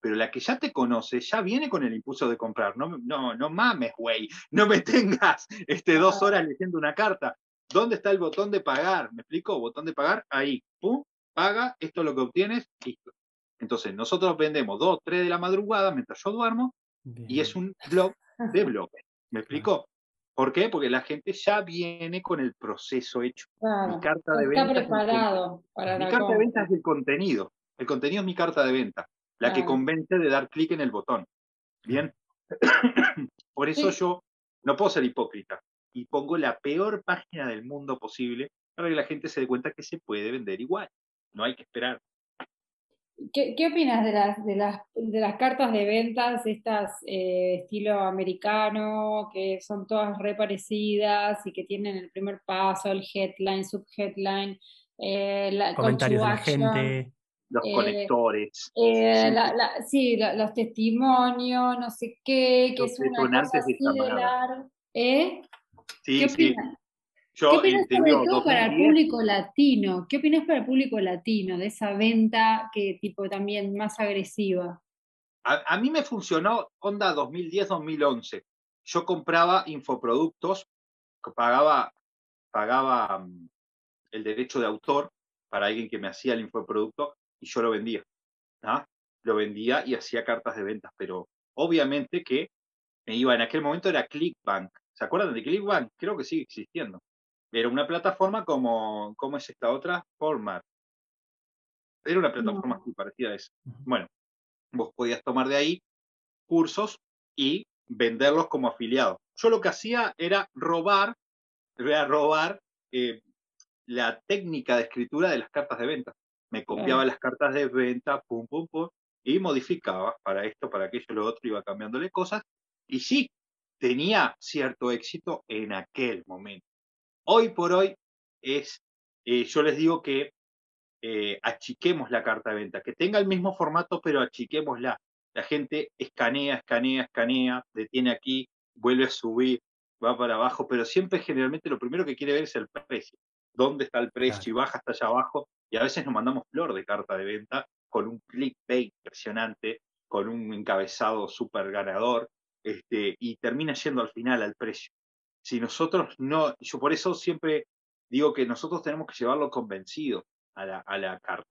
Pero la que ya te conoce, ya viene con el impulso de comprar. No, no, no mames, güey. No me tengas este, dos horas leyendo una carta. ¿Dónde está el botón de pagar? ¿Me explico? Botón de pagar, ahí. Pum, paga, esto es lo que obtienes, listo. Entonces, nosotros vendemos 2, 3 de la madrugada mientras yo duermo y es un blog de blog. ¿Me explico? ¿Por qué? Porque la gente ya viene con el proceso hecho. mi carta de está preparado para Mi carta de venta es el contenido. El contenido es mi carta de venta, la que convence de dar clic en el botón. Bien. Por eso yo no puedo ser hipócrita y pongo la peor página del mundo posible para que la gente se dé cuenta que se puede vender igual. No hay que esperar. ¿Qué, opinas de las, de, las, de las cartas de ventas, estas eh, estilo americano, que son todas re parecidas y que tienen el primer paso, el headline, subheadline, eh, la comentarios de la gente, los eh, conectores? Eh, sí, los testimonios, no sé qué, que es una cosa así de Sí, ¿Qué opinas? ¿Qué opinas sobre todo para el público latino? ¿Qué opinas para el público latino de esa venta que tipo también más agresiva? A, mí me funcionó Honda 2010-2011. Yo compraba infoproductos, pagaba, pagaba mm, el derecho de autor para alguien que me hacía el infoproducto y yo lo vendía. ¿ah? Lo vendía y hacía cartas de ventas, pero obviamente que me iba, en aquel momento era Clickbank. ¿Se acuerdan de Clickbank? Creo que sigue existiendo. Era una plataforma como, ¿cómo es esta otra? Format. Era una plataforma muy parecida a esa. Bueno, vos podías tomar de ahí cursos y venderlos como afiliado. Yo lo que hacía era robar, era robar eh, la técnica de escritura de las cartas de venta. Me copiaba las cartas de venta, pum, pum, pum, y modificaba para esto, para aquello, lo otro, iba cambiándole cosas. Y sí, tenía cierto éxito en aquel momento. Hoy por hoy es, eh, yo les digo que eh, achiquemos la carta de venta, que tenga el mismo formato, pero achiquémosla. La gente escanea, escanea, escanea, detiene aquí, vuelve a subir, va para abajo, pero siempre generalmente lo primero que quiere ver es el precio. ¿Dónde está el precio? Y baja hasta allá abajo. Y a veces nos mandamos flor de carta de venta con un clickbait impresionante, con un encabezado súper ganador, este, y termina yendo al final al precio. Si nosotros no, yo por eso siempre digo que nosotros tenemos que llevarlo convencido a la, a la carta.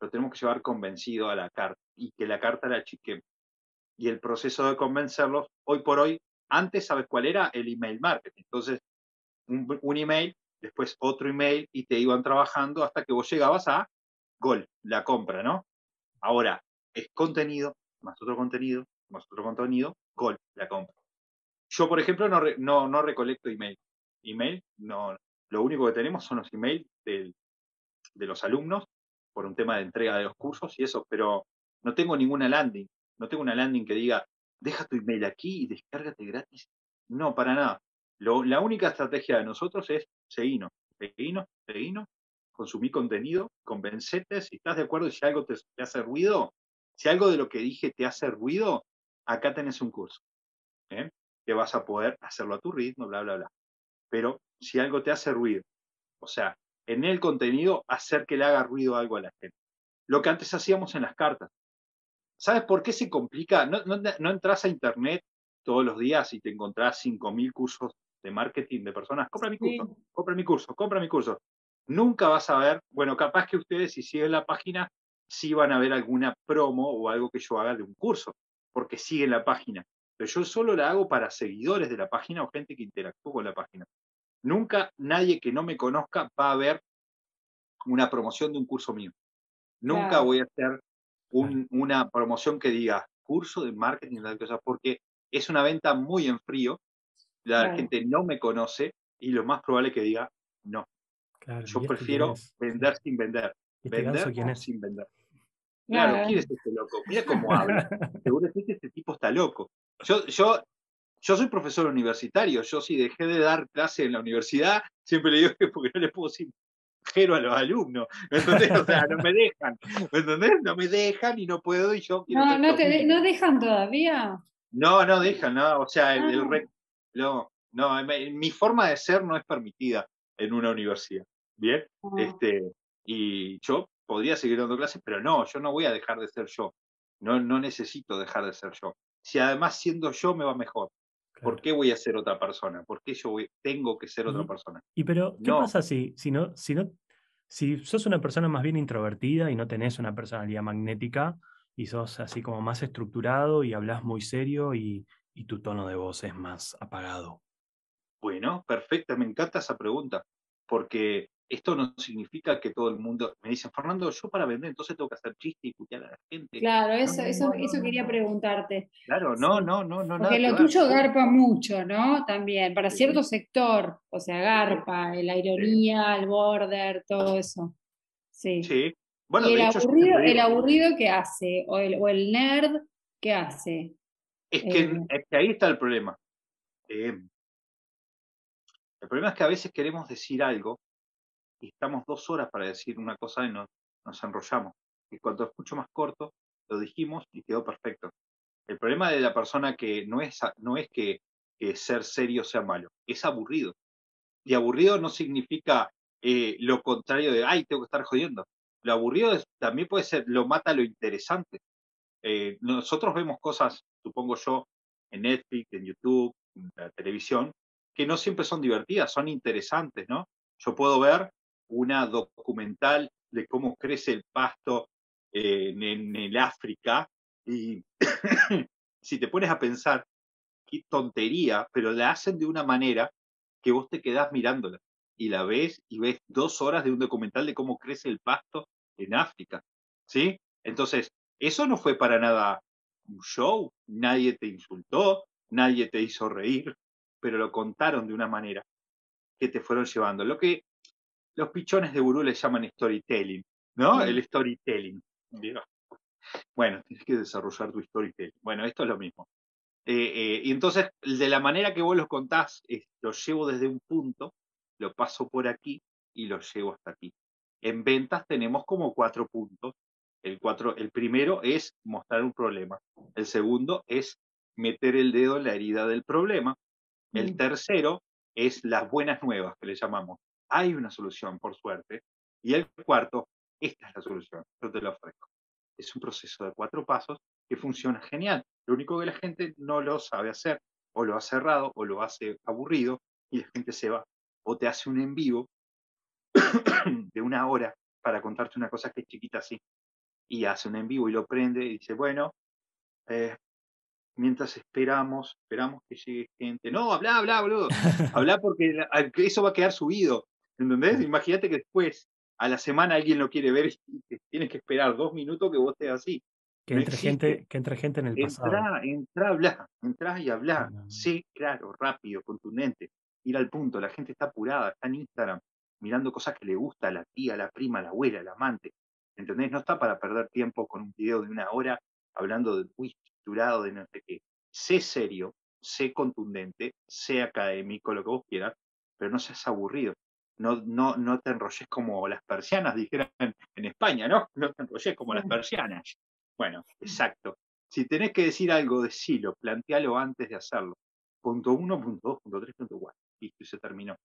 Lo tenemos que llevar convencido a la carta y que la carta la chique. Y el proceso de convencerlos, hoy por hoy, antes, ¿sabes cuál era? El email marketing. Entonces, un, un email, después otro email y te iban trabajando hasta que vos llegabas a gol, la compra, ¿no? Ahora, es contenido, más otro contenido, más otro contenido, gol, la compra. Yo, por ejemplo, no, recolecto email. Email, lo único que tenemos son los emails de los alumnos por un tema de entrega de los cursos y eso, pero no tengo ninguna landing, no tengo una landing que diga, deja tu email aquí y descárgate gratis. No, para nada. la única estrategia de nosotros es seguirnos, seguirnos, seguirnos, consumir contenido, convencete, si estás de acuerdo si algo te, te hace ruido, si algo de lo que dije te hace ruido, acá tenés un curso. ¿eh? Que vas a poder hacerlo a tu ritmo, bla, bla, bla. Pero si algo te hace ruido, o sea, en el contenido, hacer que le haga ruido algo a la gente. Lo que antes hacíamos en las cartas. ¿Sabes por qué se complica? No, no, entras a internet todos los días y te encontrás 5.000 cursos de marketing de personas. Compra mi curso, compra mi curso, compra mi curso. Nunca vas a ver, bueno, capaz que ustedes si siguen la página, sí van a ver alguna promo o algo que yo haga de un curso, porque siguen la página. Pero yo solo la hago para seguidores de la página o gente que interactúa con la página. Nunca nadie que no me conozca va a ver una promoción de un curso mío. Nunca voy a hacer una promoción que diga curso de marketing, porque es una venta muy en frío. La gente no me conoce y lo más probable es que diga no. Yo prefiero vender sin vender. ¿Este vender sin vender. Claro, ¿quién es este loco? Mira cómo habla. Seguro que este tipo está loco. Yo, yo yo soy profesor universitario, yo si dejé de dar clase en la universidad, siempre le digo que porque no le puedo decir a los alumnos, ¿entendés? O sea, no me dejan, ¿entendés? No me dejan y no puedo y yo No, no, te ¿no dejan todavía? No, no dejan, no, o sea, el, ah. no, no, mi forma de ser no es permitida en una universidad, ¿bien? Ah. Este, y yo podría seguir dando clases, pero no, yo no voy a dejar de ser yo, no, no necesito dejar de ser yo. Si además siendo yo me va mejor, ¿Por qué voy a ser otra persona? ¿Por qué yo tengo que ser otra persona? Y pero, ¿qué pasa si, si, no, si, no, si sos una persona más bien introvertida y no tenés una personalidad magnética y sos así como más estructurado y hablas muy serio y, y tu tono de voz es más apagado? Bueno, perfecta, me encanta esa pregunta, porque esto no significa que todo el mundo me dice, Fernando, yo para vender entonces tengo que hacer chiste y escuchar a la gente. Claro, eso, eso, eso quería preguntarte. Claro, no, no, no, no. Porque lo tuyo garpa mucho, ¿no? También, para cierto sector, o sea, garpa, la ironía, el border, todo eso. Sí. Sí. Bueno, ¿Y el, aburrido, el aburrido qué hace? ¿O el, o el nerd qué hace? Es que, eh, es que ahí está el problema. Eh, el problema es que a veces queremos decir algo y estamos dos horas para decir una cosa y nos, nos enrollamos. Y cuando es mucho más corto, lo dijimos y quedó perfecto. El problema de la persona que no es, no es que, ser serio sea malo, es aburrido. Y aburrido no significa eh, lo contrario de, ay, tengo que estar jodiendo. Lo aburrido también puede ser, lo mata lo interesante. Eh, nosotros vemos cosas, supongo yo, en Netflix, en YouTube, en la televisión, que no siempre son divertidas, son interesantes, ¿no? Yo puedo ver una documental de cómo crece el pasto en, el África y si te pones a pensar, qué tontería, pero la hacen de una manera que vos te quedás mirándola y la ves y ves dos horas de un documental de cómo crece el pasto en África, ¿sí? Entonces, eso no fue para nada un show, nadie te insultó, nadie te hizo reír, pero lo contaron de una manera que te fueron llevando. Lo que los pichones de gurú le llaman storytelling, ¿no? El storytelling. Bueno, tienes que desarrollar tu storytelling. Bueno, esto es lo mismo. Eh, y entonces, de la manera que vos los contás, lo llevo desde un punto, lo paso por aquí y lo llevo hasta aquí. En ventas tenemos como cuatro puntos. El, cuatro, el primero es mostrar un problema. El segundo es meter el dedo en la herida del problema. El mm. tercero es las buenas nuevas, que le llamamos. Hay una solución, por suerte. Y el cuarto, esta es la solución, yo te lo ofrezco. Es un proceso de cuatro pasos que funciona genial. Lo único que la gente no lo sabe hacer, o lo ha cerrado, o lo hace aburrido, y la gente se va. O te hace un en vivo de una hora para contarte una cosa que es chiquita así. Y hace un en vivo y lo prende y dice, bueno, eh, mientras esperamos, esperamos que llegue gente. No, habla, habla, boludo. habla porque eso va a quedar subido. ¿Entendés? Imagínate que después, a la semana, alguien lo quiere ver y tienes que esperar dos minutos que vos estés así. Que entre, gente, que entre gente en el pasado. Entra, entra, habla, entra y habla. Sí, claro, rápido, contundente. Ir al punto. La gente está apurada, está en Instagram, mirando cosas que le gusta a la tía, la prima, la abuela, el amante. ¿Entendés? No está para perder tiempo con un video de una hora hablando de muy estructurado, de no sé qué. Sé serio, sé contundente, sé académico, lo que vos quieras, pero no seas aburrido. No, no, no te enrolles como las persianas, dijeran en España, ¿no? No te enrolles como las persianas. Bueno, exacto. Si tenés que decir algo, decilo, plantealo antes de hacerlo. Punto uno, punto dos, punto tres, punto cuatro. Listo, y se terminó.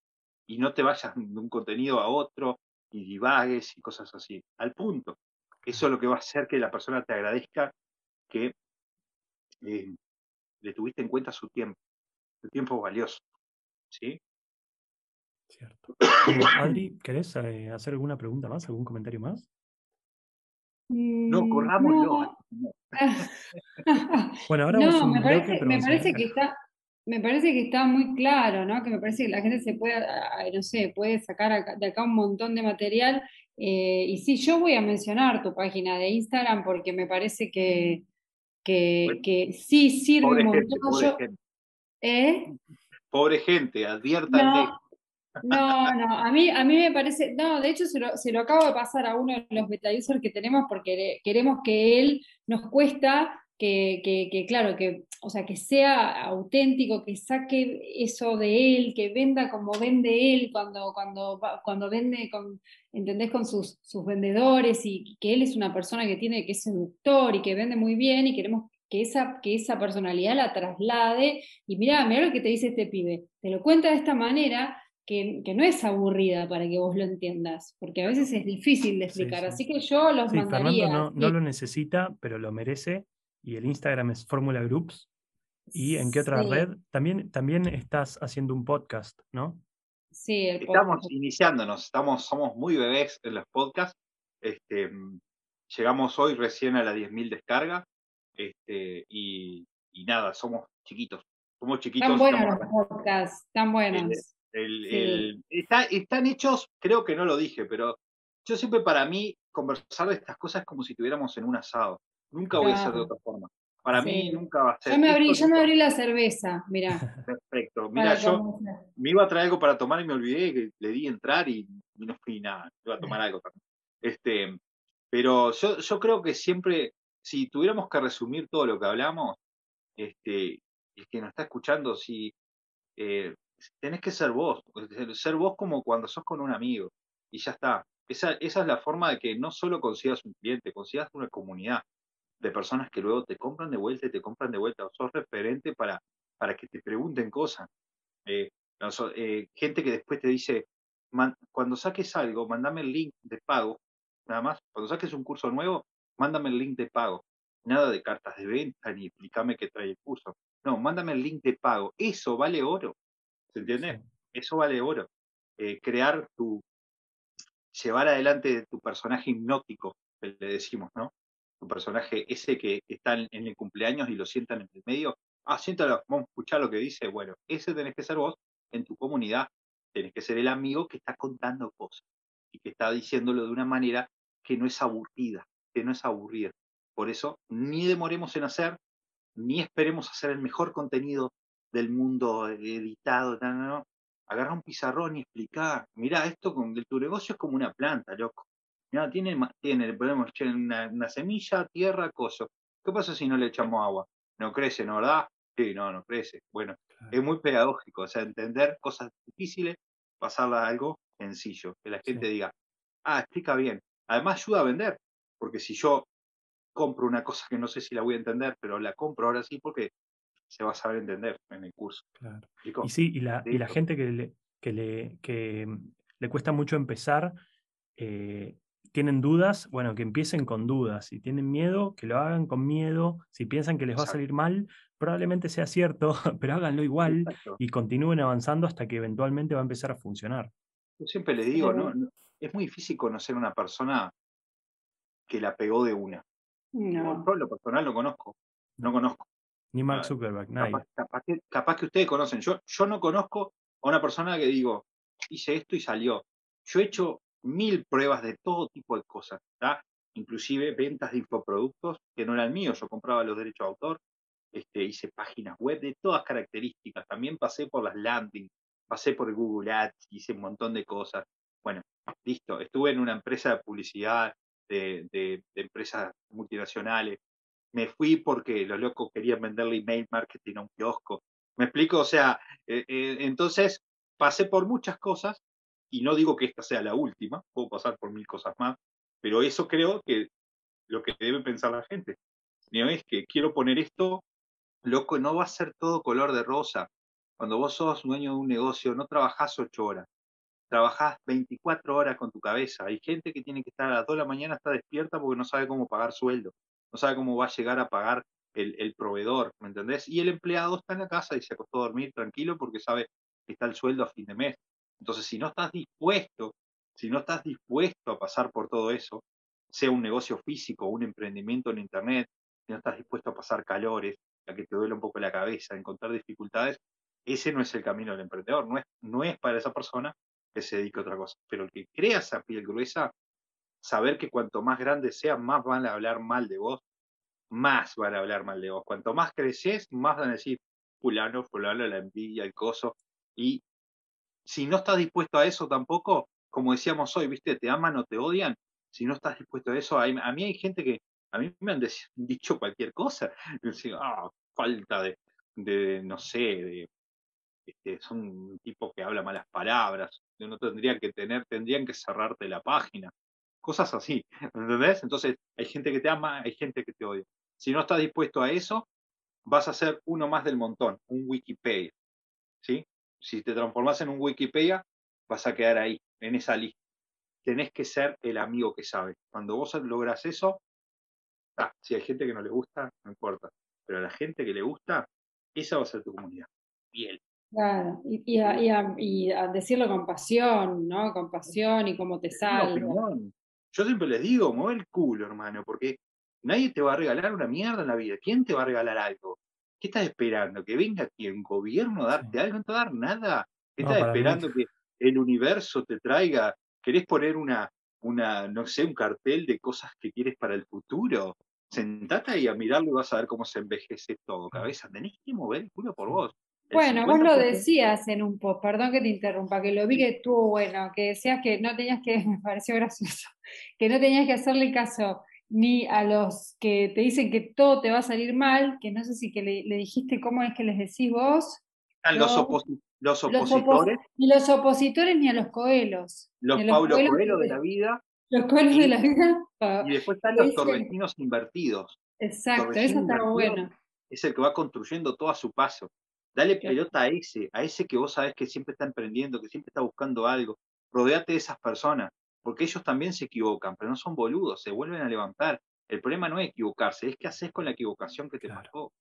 Y no te vayas de un contenido a otro y divagues y cosas así. Al punto. Eso es lo que va a hacer que la persona te agradezca que eh, le tuviste en cuenta su tiempo. Su tiempo valioso. ¿Sí? Cierto. Adri, ¿querés eh, hacer alguna pregunta más? ¿Algún comentario más? No, mm, corrámoslo. bueno, ahora vamos a un me parece, me parece que está, me parece que está muy claro, ¿no? Que me parece que la gente se puede, no sé, puede sacar de acá un montón de material. Eh, y sí, yo voy a mencionar tu página de Instagram porque me parece que, que, sí sirve un montón. pobre, gente. ¿Eh? pobre gente, adviértanle. No, no, a mí, a mí me parece, no, de hecho se lo, se lo acabo de pasar a uno de los beta users que tenemos porque queremos que él nos cuesta que, que, claro, que, o sea, que sea auténtico, que saque eso de él, que venda como vende él cuando, cuando, cuando vende, con, ¿entendés? Con sus, sus vendedores y que él es una persona que tiene, que es seductor y que vende muy bien y queremos que esa, que esa personalidad la traslade y mira, mira lo que te dice este pibe, te lo cuenta de esta manera que, no es aburrida para que vos lo entiendas, porque a veces es difícil de explicar. Así que yo los sí, mandaría. Fernando no, lo necesita, pero lo merece. Y el Instagram es Fórmula Groups. ¿Y en qué otra red? También, también estás haciendo un podcast, ¿no? Sí, Estamos iniciándonos, estamos, somos muy bebés en los podcasts. Este, llegamos hoy recién a las 10.000 descargas este, y, nada, somos chiquitos. Somos chiquitos. Están buenos los podcasts, están buenos. El, están hechos, creo que no lo dije, pero yo siempre para mí conversar de estas cosas es como si estuviéramos en un asado. Nunca voy a hacer de otra forma. Para mí nunca va a ser. Yo me abrí, yo me abrí la cerveza, mira. Perfecto. Mira, yo me iba a traer algo para tomar y me olvidé que le di entrar y, no fui nada. Iba a tomar algo también. Este, pero yo, yo creo que siempre, si tuviéramos que resumir todo lo que hablamos, este, el que nos está escuchando, si eh, tenés que ser vos, ser vos como cuando sos con un amigo y ya está. Esa, es la forma de que no solo consigas un cliente, consigas una comunidad de personas que luego te compran de vuelta y te compran de vuelta. Sos referente para, para que te pregunten cosas. Eh, eh, gente que después te dice, cuando saques algo, mándame el link de pago. Nada más, cuando saques un curso nuevo, mándame el link de pago. Nada de cartas de venta ni explícame qué trae el curso. No, mándame el link de pago. Eso vale oro. ¿Se entiende? Eso vale oro. Eh, crear tu, llevar adelante tu personaje hipnótico, le decimos, ¿no? Tu personaje ese que está en, el cumpleaños y lo sientan en el medio. Ah, siéntalo, vamos a escuchar lo que dice. Bueno, ese tenés que ser vos en tu comunidad. Tenés que ser el amigo que está contando cosas y que está diciéndolo de una manera que no es aburrida, que no es aburrida. Por eso, ni demoremos en hacer, ni esperemos hacer el mejor contenido del mundo editado, no, no, agarra un pizarrón y explica, mira, esto con tu negocio es como una planta, loco. Mira, tiene, tiene, podemos echar una, una, semilla, tierra, coso. ¿Qué pasa si no le echamos agua? No crece, ¿no verdad? Sí, no, no crece. Bueno, es muy pedagógico, o sea, entender cosas difíciles, pasarla a algo sencillo, que la gente diga, ah, explica bien. Además ayuda a vender, porque si yo compro una cosa que no sé si la voy a entender, pero la compro ahora sí porque se va a saber entender en el curso. Claro. Y sí, y la, y la gente que le, que le, que le cuesta mucho empezar, eh, tienen dudas, bueno, que empiecen con dudas. Si tienen miedo, que lo hagan con miedo. Si piensan que les va a salir mal, probablemente sea cierto, pero háganlo igual y continúen avanzando hasta que eventualmente va a empezar a funcionar. Yo siempre le digo, ¿no? es muy difícil conocer una persona que la pegó de una. No. Yo lo personal lo conozco, no conozco. Ni Mark Zuckerberg, nadie. Capaz, que, ustedes conocen. Yo, yo no conozco a una persona que digo, hice esto y salió. Yo he hecho mil pruebas de todo tipo de cosas, inclusive ventas de infoproductos que no eran míos, yo compraba los derechos de autor, este, hice páginas web de todas características, también pasé por las landing, pasé por Google Ads, hice un montón de cosas. Bueno, listo, estuve en una empresa de publicidad, de, empresas multinacionales, me fui porque los locos querían venderle email marketing a un kiosco. ¿Me explico? O sea, eh, eh, entonces pasé por muchas cosas y no digo que esta sea la última, puedo pasar por mil cosas más, pero eso creo que lo que debe pensar la gente. No es que quiero poner esto, loco, no va a ser todo color de rosa. Cuando vos sos dueño de un negocio, no trabajás ocho horas, trabajás 24 horas con tu cabeza. Hay gente que tiene que estar a las 2 de la mañana, está despierta porque no sabe cómo pagar sueldo, no sabe cómo va a llegar a pagar el, proveedor, ¿me entendés? Y el empleado está en la casa y se acostó a dormir tranquilo porque sabe que está el sueldo a fin de mes. Entonces, si no estás dispuesto, si no estás dispuesto a pasar por todo eso, sea un negocio físico, un emprendimiento en Internet, si no estás dispuesto a pasar calores, a que te duele un poco la cabeza, a encontrar dificultades, ese no es el camino del emprendedor, no es, no es para esa persona que se dedique a otra cosa. Pero el que crea esa piel gruesa, saber que cuanto más grande sea, más van a hablar mal de vos, más van a hablar mal de vos. Cuanto más creces, más van a decir, fulano, fulano, la envidia, el coso. Y si no estás dispuesto a eso tampoco, como decíamos hoy, ¿viste? Te aman o te odian. Si no estás dispuesto a eso, a mí hay gente que, a mí me han dicho cualquier cosa. Decir, ah, falta de, no sé, de, este, son un tipo que habla malas palabras, no tendrían que tener, tendrían que cerrarte la página. Cosas así, ¿entendés? Entonces, hay gente que te ama, hay gente que te odia. Si no estás dispuesto a eso, vas a ser uno más del montón, un Wikipedia. ¿sí? Si te transformas en un Wikipedia, vas a quedar ahí, en esa lista. Tenés que ser el amigo que sabe. Cuando vos logras eso, ah, si hay gente que no le gusta, no importa. Pero a la gente que le gusta, esa va a ser tu comunidad. Piel. Claro, y, a, decirlo con pasión, ¿no? Con pasión y cómo te sale. Yo siempre les digo, mueve el culo, hermano, porque nadie te va a regalar una mierda en la vida. ¿Quién te va a regalar algo? ¿Qué estás esperando? ¿Que venga aquí un gobierno a darte algo? No te va a dar nada. ¿Qué estás esperando que el universo te traiga? ¿Querés poner una, una, no sé, un cartel de cosas que quieres para el futuro? Sentate ahí a mirarlo y vas a ver cómo se envejece todo. Cabeza, tenés que mover el culo por vos. Bueno, vos lo decías en un post, perdón que te interrumpa, que lo vi que estuvo bueno, que decías que no tenías que, me pareció gracioso, que no tenías que hacerle caso ni a los que te dicen que todo te va a salir mal, que no sé si que le, dijiste cómo es que les decís vos. A los, los opositores. ni los opositores ni a los coelos. Los Paulo Coelho de la vida. Los coelos de la vida. Y después están los torrentinos invertidos. Exacto, eso está bueno. Es el que va construyendo todo a su paso. Dale pelota a ese, a ese que vos sabés que siempre está emprendiendo, que siempre está buscando algo. Rodeate de esas personas, porque ellos también se equivocan, pero no son boludos, se vuelven a levantar. El problema no es equivocarse, es qué haces con la equivocación que te pasó.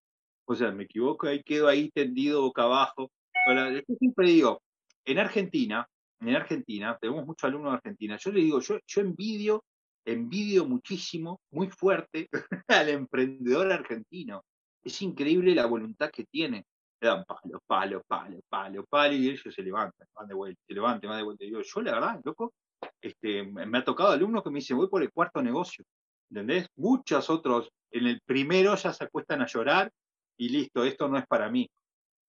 O sea, me equivoco y quedo ahí tendido boca abajo. Yo siempre digo, en Argentina, en Argentina, tenemos muchos alumnos de Argentina, yo le digo, yo, yo envidio, envidio muchísimo, muy fuerte al emprendedor argentino. Es increíble la voluntad que tiene le dan palo, palo, palo, palo, palo, y ellos se levantan, van de vuelta, se levantan, van de vuelta. Y yo, yo la verdad, loco, este, me ha tocado alumnos que me dicen, voy por el cuarto negocio, ¿entendés? Muchos otros, en el primero ya se acuestan a llorar y listo, esto no es para mí,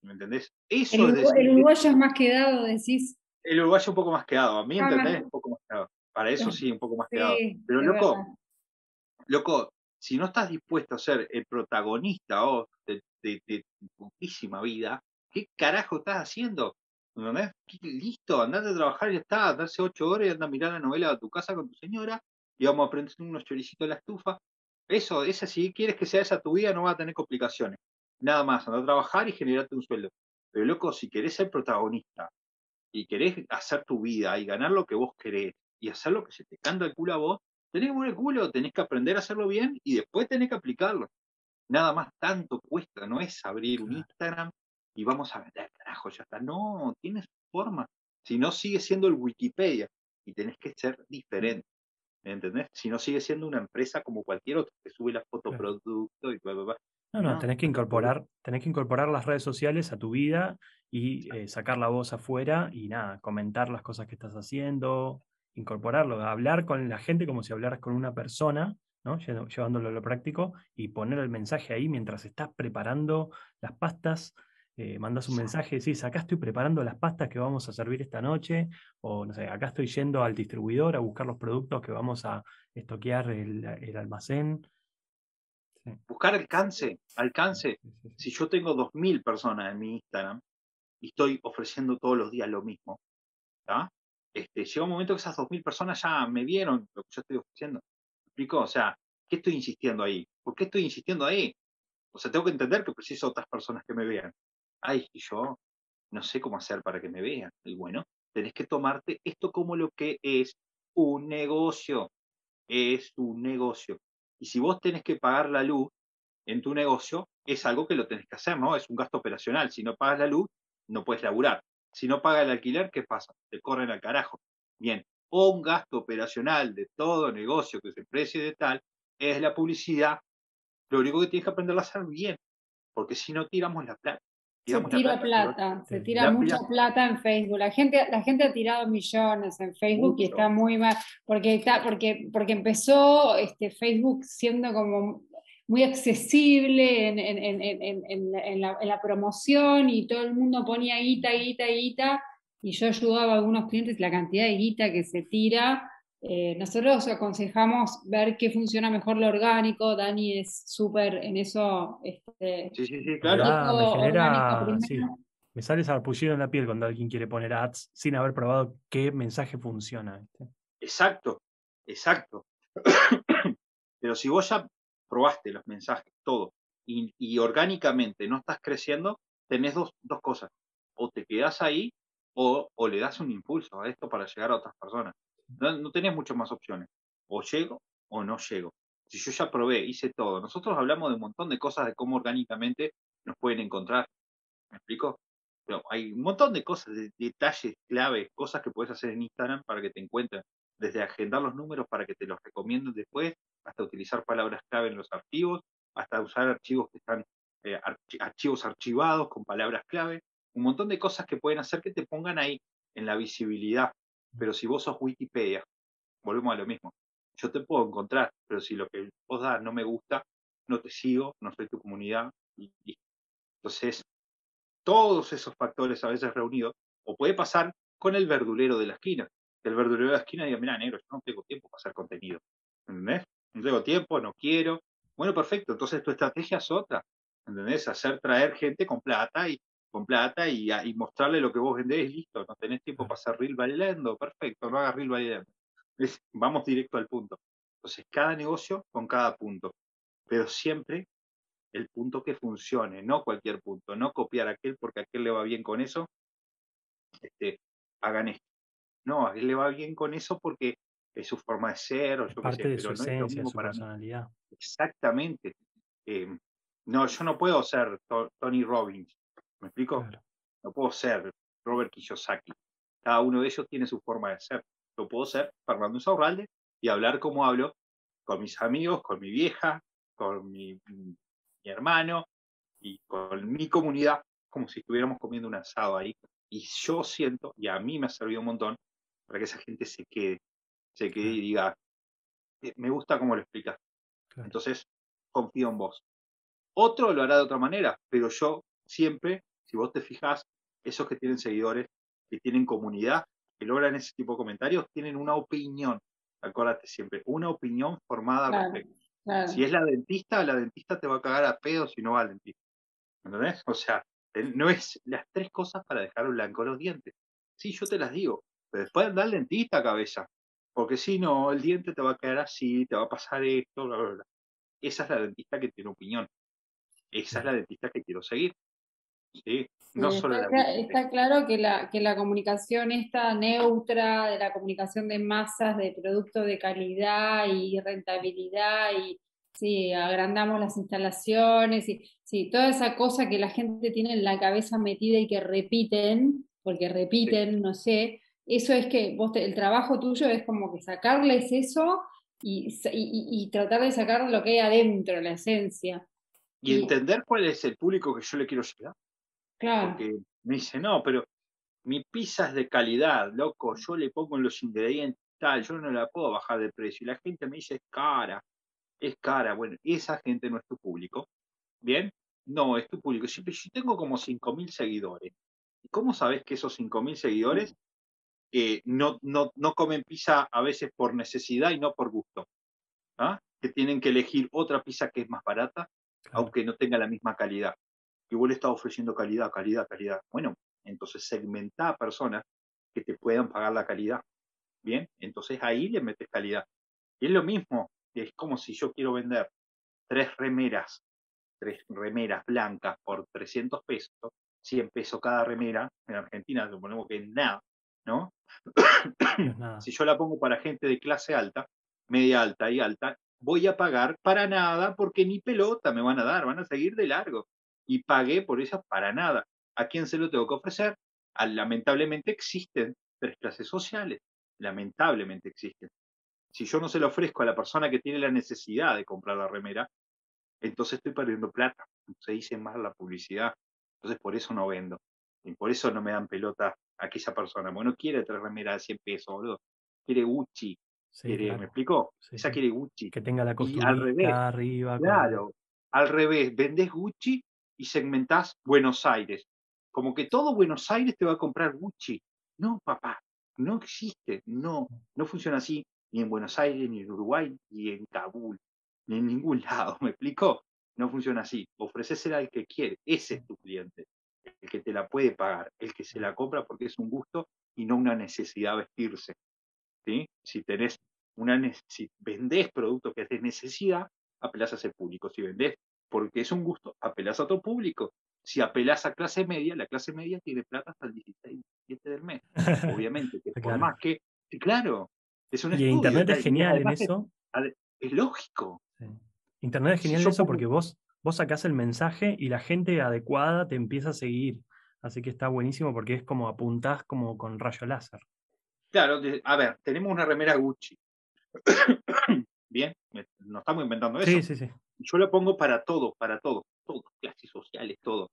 ¿me entendés? Eso el, el uruguayo es más quedado, decís. El uruguayo un poco más quedado, a mí, ¿entendés? Un poco más quedado. Para eso sí, un poco más quedado. Pero loco, loco, si no estás dispuesto a ser el protagonista oh, de, tu putísima vida, ¿qué carajo estás haciendo? Listo, andate a trabajar y ya está, darse ocho horas y anda a mirar la novela a tu casa con tu señora y vamos a aprender unos choricitos de la estufa. Eso, esa, si quieres que sea esa tu vida, no va a tener complicaciones. Nada más, anda a trabajar y generarte un sueldo. Pero loco, si querés ser protagonista y querés hacer tu vida y ganar lo que vos querés y hacer lo que se te canta el culo a vos, tenés que poner el culo, tenés que aprender a hacerlo bien y después tenés que aplicarlo. Nada más tanto cuesta, no es abrir un Instagram y vamos a vender, carajo, ya está. No, tienes forma. Si no, sigue siendo el Wikipedia y tenés que ser diferente. ¿Me entendés? Si no, sigue siendo una empresa como cualquier otra que sube la fotoproducto y bla, bla, bla. No, no, tenés que incorporar, tenés que incorporar las redes sociales a tu vida y eh, sacar la voz afuera y nada, comentar las cosas que estás haciendo, incorporarlo, hablar con la gente como si hablaras con una persona, ¿no? llevándolo a lo práctico y poner el mensaje ahí mientras estás preparando las pastas. Eh, mandas un mensaje, decís, acá estoy preparando las pastas que vamos a servir esta noche, o no sé, acá estoy yendo al distribuidor a buscar los productos que vamos a estoquear el, el almacén. Buscar alcance, alcance. Si yo tengo 2.000 personas en mi Instagram y estoy ofreciendo todos los días lo mismo, ¿está? este, llega un momento que esas 2.000 personas ya me vieron lo que yo estoy ofreciendo. ¿Me explico? O sea, ¿qué estoy insistiendo ahí? ¿Por qué estoy insistiendo ahí? O sea, tengo que entender que preciso otras personas que me vean. Ay, yo no sé cómo hacer para que me vean. Y bueno, tenés que tomarte esto como lo que es un negocio. Es un negocio. Y si vos tenés que pagar la luz en tu negocio, es algo que lo tenés que hacer, ¿no? Es un gasto operacional. Si no pagas la luz, no puedes laburar. Si no paga el alquiler, ¿qué pasa? Te corren al carajo. Bien, un gasto operacional de todo negocio que se precie de tal es la publicidad. Lo único que tienes que aprender a hacer bien, porque si no tiramos la plata. se tira plata, se tira mucha plata. en Facebook. La gente, la gente ha tirado millones en Facebook y está muy mal, porque, está, porque, porque empezó este, Facebook siendo como muy accesible en, la, promoción y todo el mundo ponía guita, guita, guita, y yo ayudaba a algunos clientes la cantidad de guita que se tira. Eh, nosotros aconsejamos ver qué funciona mejor lo orgánico. Dani es súper en eso. Este, sí, sí, sí, claro. me, me sale sarpullido en la piel cuando alguien quiere poner ads sin haber probado qué mensaje funciona. Exacto, exacto. Pero si vos ya probaste los mensajes, todo, y, orgánicamente no estás creciendo, tenés dos, dos cosas. O te quedas ahí o, o, le das un impulso a esto para llegar a otras personas. No, no tenés muchas más opciones. O llego o no llego. Si yo ya probé, hice todo. Nosotros hablamos de un montón de cosas de cómo orgánicamente nos pueden encontrar. ¿Me explico? Hay un montón de cosas, de, detalles claves, cosas que puedes hacer en Instagram para que te encuentren. Desde agendar los números para que te los recomienden después, hasta utilizar palabras clave en los archivos, hasta usar archivos que están, eh, archivos archivados con palabras clave, un montón de cosas que pueden hacer que te pongan ahí en la visibilidad. Pero si vos sos Wikipedia, volvemos a lo mismo. Yo te puedo encontrar, pero si lo que vos das no me gusta, no te sigo, no soy tu comunidad. Entonces, todos esos factores a veces reunidos, o puede pasar con el verdulero de la esquina. El verdulero de la esquina diga, mira, negro, yo no tengo tiempo para hacer contenido. ¿Entendés? no tengo tiempo, no quiero. Bueno, perfecto, entonces tu estrategia es otra, ¿entendés? Hacer traer gente con plata y con plata y, mostrarle lo que vos vendés, listo, no tenés tiempo para hacer reel bailando, perfecto, no hagas reel bailando. vamos directo al punto. Entonces, cada negocio con cada punto, pero siempre el punto que funcione, no cualquier punto, no copiar aquel porque a aquel le va bien con eso, este, hagan esto. No, a aquel le va bien con eso porque es su forma de ser, o yo parte de su esencia, su personalidad. Exactamente. Em, no, yo no puedo ser Tony Robbins, ¿me explico? No puedo ser Robert Kiyosaki. Cada uno de ellos tiene su forma de ser. Yo puedo ser Fernando Saurralde y hablar como hablo con mis amigos, con mi vieja, con mi, mi hermano y con mi comunidad, como si estuviéramos comiendo un asado ahí. Y yo siento, y a mí me ha servido un montón, para que esa gente se quede, se quede y diga, eh, me gusta cómo lo explicas. Entonces, confío en vos. Otro lo hará de otra manera, pero yo siempre, si vos te fijas, esos que tienen seguidores, que tienen comunidad, que logran ese tipo de comentarios tienen una opinión, acuérdate siempre, una opinión formada al respecto. Si es la dentista, la dentista te va a cagar a pedo si no va al dentista. ¿Entendés? O sea, no es las tres cosas para dejar blanco los dientes. Sí, yo te las digo, pero después anda al dentista, cabeza. Porque si no, el diente te va a quedar así, te va a pasar esto, bla, bla, bla. Esa es la dentista que tiene opinión. Esa es la dentista que quiero seguir. ¿Sí? No solo está, está, claro que la, que la comunicación está neutra, de la comunicación de masas, de productos de calidad y rentabilidad, y sí, agrandamos las instalaciones, y sí, toda esa cosa que la gente tiene en la cabeza metida y que repiten, porque repiten, no sé, eso es que vos el trabajo tuyo es como que sacarles eso y, y, tratar de sacar lo que hay adentro, la esencia. Y, entender cuál es el público que yo le quiero llegar. Claro. Porque me dice, no, pero mi pizza es de calidad, loco, yo le pongo los ingredientes tal, yo no la puedo bajar de precio. Y la gente me dice, es cara, es cara. Bueno, esa gente no es tu público. ¿Bien? No, es tu público. Yo, yo tengo como 5.000 seguidores. ¿Y cómo sabes que esos 5.000 seguidores no, no, no comen pizza a veces por necesidad y no por gusto. ¿ah? Que tienen que elegir otra pizza que es más barata, aunque no tenga la misma calidad. Igual está ofreciendo calidad, calidad, calidad. Bueno, entonces segmenta a personas que te puedan pagar la calidad. Bien, entonces ahí le metes calidad. Y es lo mismo, es como si yo quiero vender tres remeras, tres remeras blancas por 300 pesos, 100 pesos cada remera, en Argentina suponemos que es nada, ¿no? si yo la pongo para gente de clase alta, media alta y alta, voy a pagar para nada porque ni pelota me van a dar, van a seguir de largo. Y pagué por esa para nada. ¿A quién se lo tengo que ofrecer? lamentablemente existen tres clases sociales. Lamentablemente existen. Si yo no se lo ofrezco a la persona que tiene la necesidad de comprar la remera, entonces estoy perdiendo plata. Se dice más la publicidad. Entonces por eso no vendo. Y por eso no me dan pelota aquella persona. Bueno, quiere tres remeras de 100 pesos, boludo. Quiere Gucci. ¿Me explicó? Esa quiere Gucci. Que tenga la costura arriba. Claro. Al revés, vendés Gucci y segmentás Buenos Aires. Como que todo Buenos Aires te va a comprar Gucci. No, papá, no existe. No, no funciona así ni en Buenos Aires, ni en Uruguay, ni en Kabul, ni en ningún lado. ¿Me explicó? No funciona así. Ofrecésela al que quiere. Ese es tu cliente el que te la puede pagar, el que se la compra porque es un gusto y no una necesidad vestirse. ¿sí? Si tenés una si vendés producto que es de necesidad, apelás a ese público. Si vendés porque es un gusto, apelás a otro público. Si apelás a clase media, la clase media tiene plata hasta el 16, 17 del mes. Obviamente, que por más que, claro, es un Y Internet es genial en eso. Es, lógico. Internet es genial en eso porque vos vos sacás el mensaje y la gente adecuada te empieza a seguir. Así que está buenísimo porque es como apuntás como con rayo láser. Claro, a ver, tenemos una remera Gucci. Bien, nos estamos inventando eso. Sí, sí, sí. Yo la pongo para todo, para todo, todo, clases sociales, todo.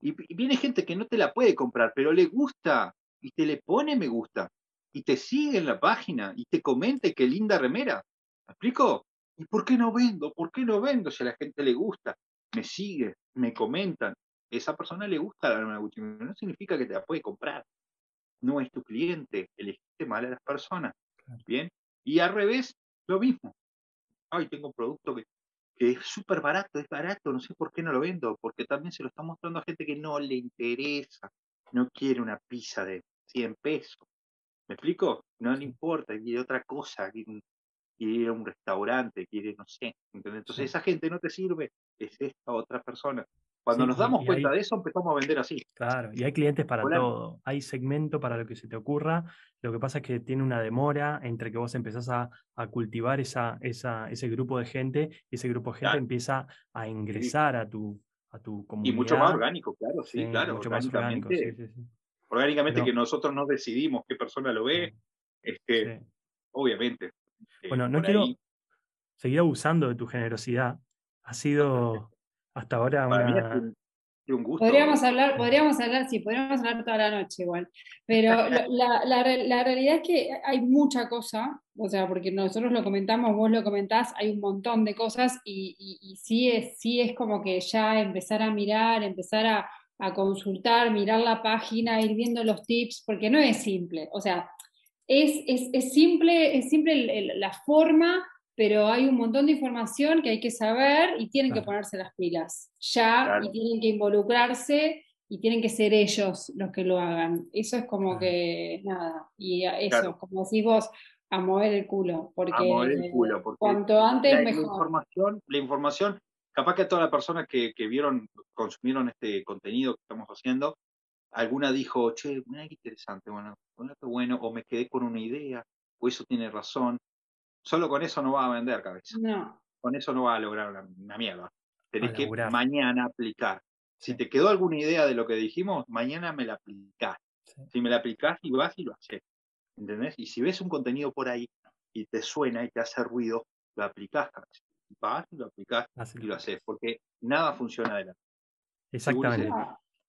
Y, viene gente que no te la puede comprar, pero le gusta y te le pone me gusta y te sigue en la página y te comenta qué linda remera. ¿Me explico? ¿Y por qué no vendo? ¿Por qué no vendo si a la gente le gusta? me sigue, me comentan, esa persona le gusta la arma Gucci, no significa que te la puede comprar. No es tu cliente, elegiste mal a las personas. Bien. Y al revés, lo mismo. Ay, tengo un producto que, que es súper barato, es barato, no sé por qué no lo vendo, porque también se lo está mostrando a gente que no le interesa, no quiere una pizza de 100 pesos. ¿Me explico? No le importa, quiere otra cosa, quiere quiere ir a un restaurante, quiere, no sé, Entonces esa gente no te sirve, es esta otra persona. Cuando nos damos cuenta de eso, empezamos a vender así. Claro, y hay clientes para todo. Hay segmento para lo que se te ocurra. Lo que pasa es que tiene una demora entre que vos empezás a, cultivar esa, esa, ese grupo de gente y ese grupo de gente empieza a ingresar a tu, a tu comunidad. Y mucho más orgánico, claro, sí, claro. Mucho más orgánico, sí, sí, Orgánicamente que nosotros no decidimos qué persona lo ve, este, obviamente. Bueno, no quiero seguir abusando de tu generosidad. Ha sido hasta ahora una... Un gusto. Podríamos hablar, podríamos hablar, sí, podríamos hablar toda la noche igual. Pero la, la, realidad es que hay mucha cosa, o sea, porque nosotros lo comentamos, vos lo comentás, hay un montón de cosas y, y, sí, es, sí es como que ya empezar a mirar, empezar a, a consultar, mirar la página, ir viendo los tips, porque no es simple. O sea, es, es, simple, es simple la forma, pero hay un montón de información que hay que saber y tienen que ponerse las pilas ya y tienen que involucrarse y tienen que ser ellos los que lo hagan. Eso es como que, nada, y eso, como decís vos, a mover el culo, porque, a mover el culo, porque cuanto antes la, mejor. información, la información, capaz que todas las personas que, que vieron, consumieron este contenido que estamos haciendo, alguna dijo, che, mira qué interesante, bueno, qué bueno, o me quedé con una idea, o eso tiene razón. Solo con eso no va a vender cabeza. No. Con eso no va a lograr una, mierda. Tenés que mañana aplicar. Si te quedó alguna idea de lo que dijimos, mañana me la aplicás. Si me la aplicás y vas y lo haces. ¿Entendés? Y si ves un contenido por ahí y te suena y te hace ruido, lo aplicás, vas y lo aplicás y lo haces, porque nada funciona de la. Exactamente.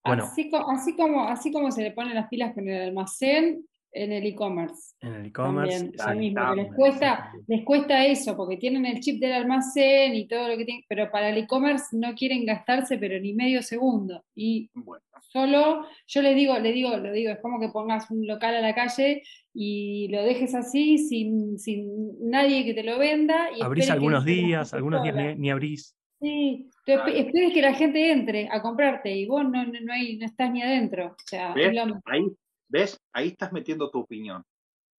Bueno. Así, así, como, así como se le ponen las pilas con el almacén, en el e-commerce. En el e-commerce. Les cuesta, les cuesta eso, porque tienen el chip del almacén y todo lo que tienen, pero para el e-commerce no quieren gastarse, pero ni medio segundo. Y solo, yo les digo, le digo, lo digo, es como que pongas un local a la calle y lo dejes así, sin, sin nadie que te lo venda. Y abrís algunos días, algunos días ni, abrís. Sí, esperes que la gente entre a comprarte y vos no, no, hay, no estás ni adentro. O sea, Ahí ¿Ves? Ahí estás metiendo tu opinión.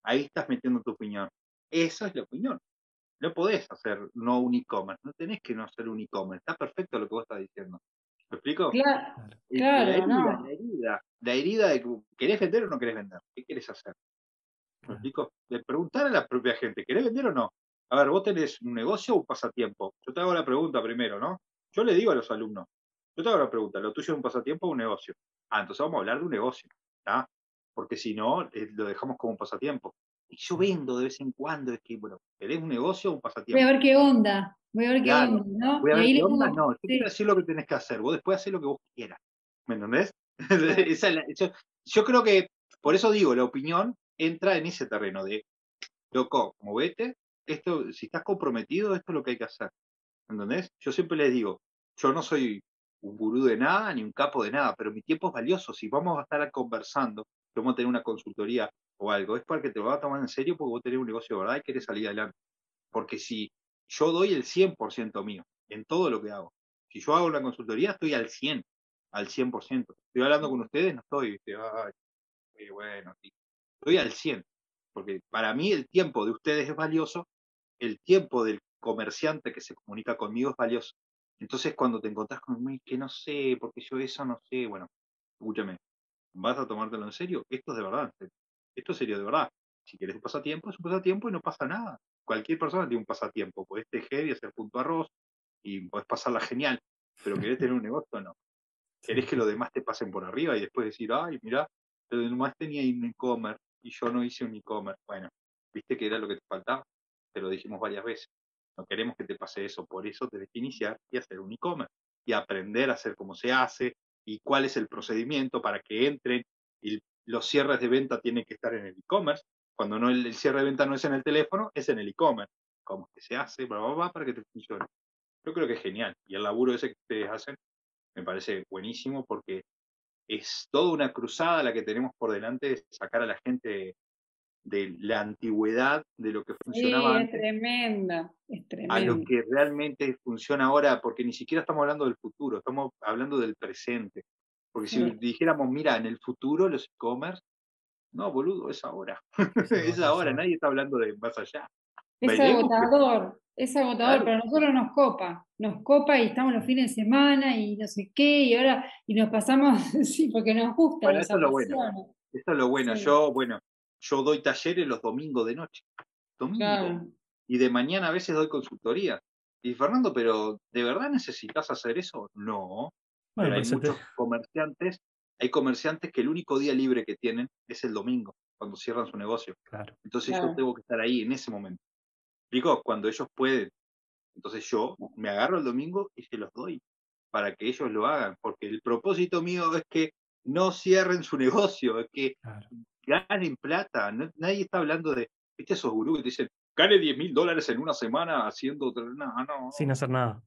Ahí estás metiendo tu opinión. Esa es la opinión. No podés hacer no un e-commerce. No tenés que no hacer un e-commerce. Está perfecto lo que vos estás diciendo. ¿Me explico? Claro, la, herida, la herida, la herida de que querés vender o no querés vender. ¿Qué quieres hacer? ¿Me explico? De preguntar a la propia gente, ¿querés vender o no? A ver, vos tenés un negocio o un pasatiempo. Yo te hago la pregunta primero, ¿no? Yo le digo a los alumnos, yo te hago la pregunta, ¿lo tuyo es un pasatiempo o un negocio? Ah, entonces vamos a hablar de un negocio. ¿está? Porque si no, eh, lo dejamos como un pasatiempo. Y yo vendo de vez en cuando, es que, bueno, ¿querés un negocio o un pasatiempo? Voy a ver qué onda, voy a ver qué onda, ¿no? Voy a ver qué onda, no, yo quiero decir lo que tenés que hacer, vos después haces lo que vos quieras, ¿me entendés? yo, creo que, por eso digo, la opinión entra en ese terreno de, loco, movete, esto, si estás comprometido, esto es lo que hay que hacer, ¿me ¿entendés? Yo siempre les digo, yo no soy un gurú de nada, ni un capo de nada, pero mi tiempo es valioso. Si vamos a estar conversando a tener una consultoría o algo, es para que te lo vas a tomar en serio porque vos tenés un negocio de verdad y querés salir adelante. Porque si yo doy el 100% mío en todo lo que hago, si yo hago una consultoría, estoy al 100, al 100%. Estoy hablando con ustedes, no estoy, ay, bueno, estoy al 100. Porque para mí el tiempo de ustedes es valioso, el tiempo del comerciante que se comunica conmigo es valioso. Entonces, cuando te encontrás conmigo, que no sé, porque yo eso no sé, bueno, escúchame, ¿Vas a tomártelo en serio? Esto es de verdad. Esto es serio de verdad. Si quieres un pasatiempo, es un pasatiempo y no pasa nada. Cualquier persona tiene un pasatiempo. Puedes tejer y hacer punto arroz y puedes pasarla genial. Pero querés tener un negocio, no. Querés que los demás te pasen por arriba y después decir, ay, mira, los demás tenía un e-commerce y yo no hice un e-commerce. Bueno, viste que era lo que te faltaba. Te lo dijimos varias veces. No queremos que te pase eso. Por eso tenés que iniciar y hacer un e-commerce y aprender a hacer cómo se hace, y cuál es el procedimiento para que entren y los cierres de venta tienen que estar en el e-commerce. Cuando no el, cierre de venta no es en el teléfono, es en el e-commerce. ¿Cómo que se hace? Bla, para que te funcione. Yo creo que es genial. Y el laburo ese que ustedes hacen me parece buenísimo porque es toda una cruzada la que tenemos por delante de sacar a la gente de la antigüedad de lo que funcionaba sí, es tremenda, es tremenda. a lo que realmente funciona ahora, porque ni siquiera estamos hablando del futuro, estamos hablando del presente. Porque si dijéramos, mira, en el futuro los e-commerce, no, boludo, es ahora. es ahora, nadie está hablando de más allá. Es agotador, es agotador, pero a nosotros nos copa, nos copa y estamos los fines de semana y no sé qué, y ahora, y nos pasamos, sí, porque nos gusta. Bueno, eso es lo bueno. Eso es lo bueno. Yo, bueno, yo doy talleres los domingos de noche. Domingo. Y de mañana a veces doy consultoría. Y Fernando, pero ¿de verdad necesitas hacer eso? No. pero hay muchos comerciantes, hay comerciantes que el único día libre que tienen es el domingo, cuando cierran su negocio. Claro. Entonces yo tengo que estar ahí en ese momento. Digo, cuando ellos pueden. Entonces yo me agarro el domingo y se los doy para que ellos lo hagan, porque el propósito mío es que no cierren su negocio, es que ganen plata. nadie está hablando de, viste esos gurús que te dicen, gane 10 mil dólares en una semana haciendo nada, no. Sin hacer nada.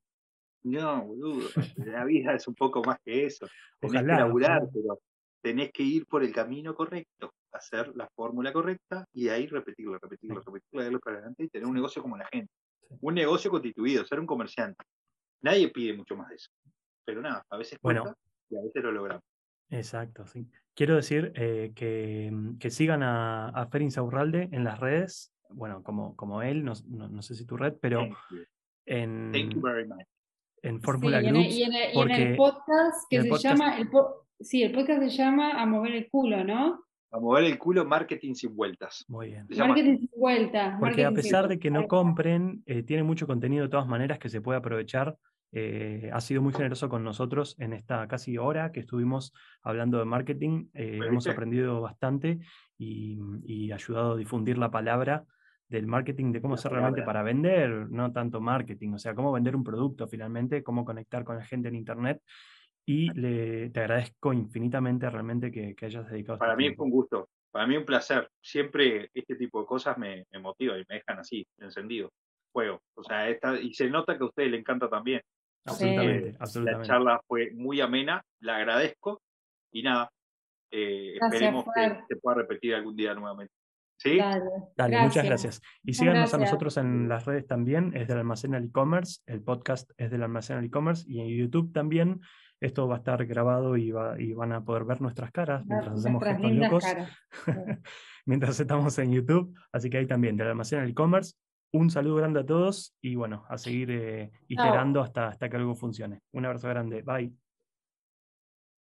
No, boludo. La vida es un poco más que eso. Tenés que laburar, pero tenés que ir por el camino correcto. hacer la fórmula correcta y de ahí repetirlo, repetirlo, repetirlo, darlo para adelante y tener un negocio como la gente. Un negocio constituido, ser un comerciante. Nadie pide mucho más de eso. Pero nada, a veces bueno, y a veces lo logramos. Exacto, sí. Quiero decir eh, que, mm, que, sigan a, a Ferin Saurralde en las redes, bueno, como, como él, no, no, sé si tu red, pero en, en Fórmula sí, Groups. Y en, el, y en el podcast que se llama, el sí, el podcast se llama A Mover el Culo, ¿no? A mover el culo, marketing sin vueltas. Muy bien. Marketing sin vueltas. Porque a pesar de que no compren, eh, tiene mucho contenido de todas maneras que se puede aprovechar eh, ha sido muy generoso con nosotros en esta casi hora que estuvimos hablando de marketing. Eh, hemos aprendido bastante y, ayudado a difundir la palabra del marketing, de cómo hacer realmente para vender, no tanto marketing, o sea, cómo vender un producto finalmente, cómo conectar con la gente en Internet. Y le, te agradezco infinitamente realmente que, hayas dedicado. Este para mí fue un gusto, para mí un placer. Siempre este tipo de cosas me, me motivan y me dejan así, encendido, juego. O sea, esta, y se nota que a ustedes le encanta también. Absolutamente, absolutamente. La charla fue muy amena, la agradezco y nada, eh, esperemos que se pueda repetir algún día nuevamente. ¿Sí? Dale, muchas gracias. Y síganos a nosotros en las redes también, es del Almacén e-commerce, el podcast es del Almacén e-commerce y en YouTube también. Esto va a estar grabado y, va, y van a poder ver nuestras caras mientras hacemos gestos locos, mientras estamos en YouTube. Así que ahí también, del Almacén e-commerce, un saludo grande a todos y bueno, a seguir eh, iterando hasta, hasta que algo funcione. Un abrazo grande. Bye.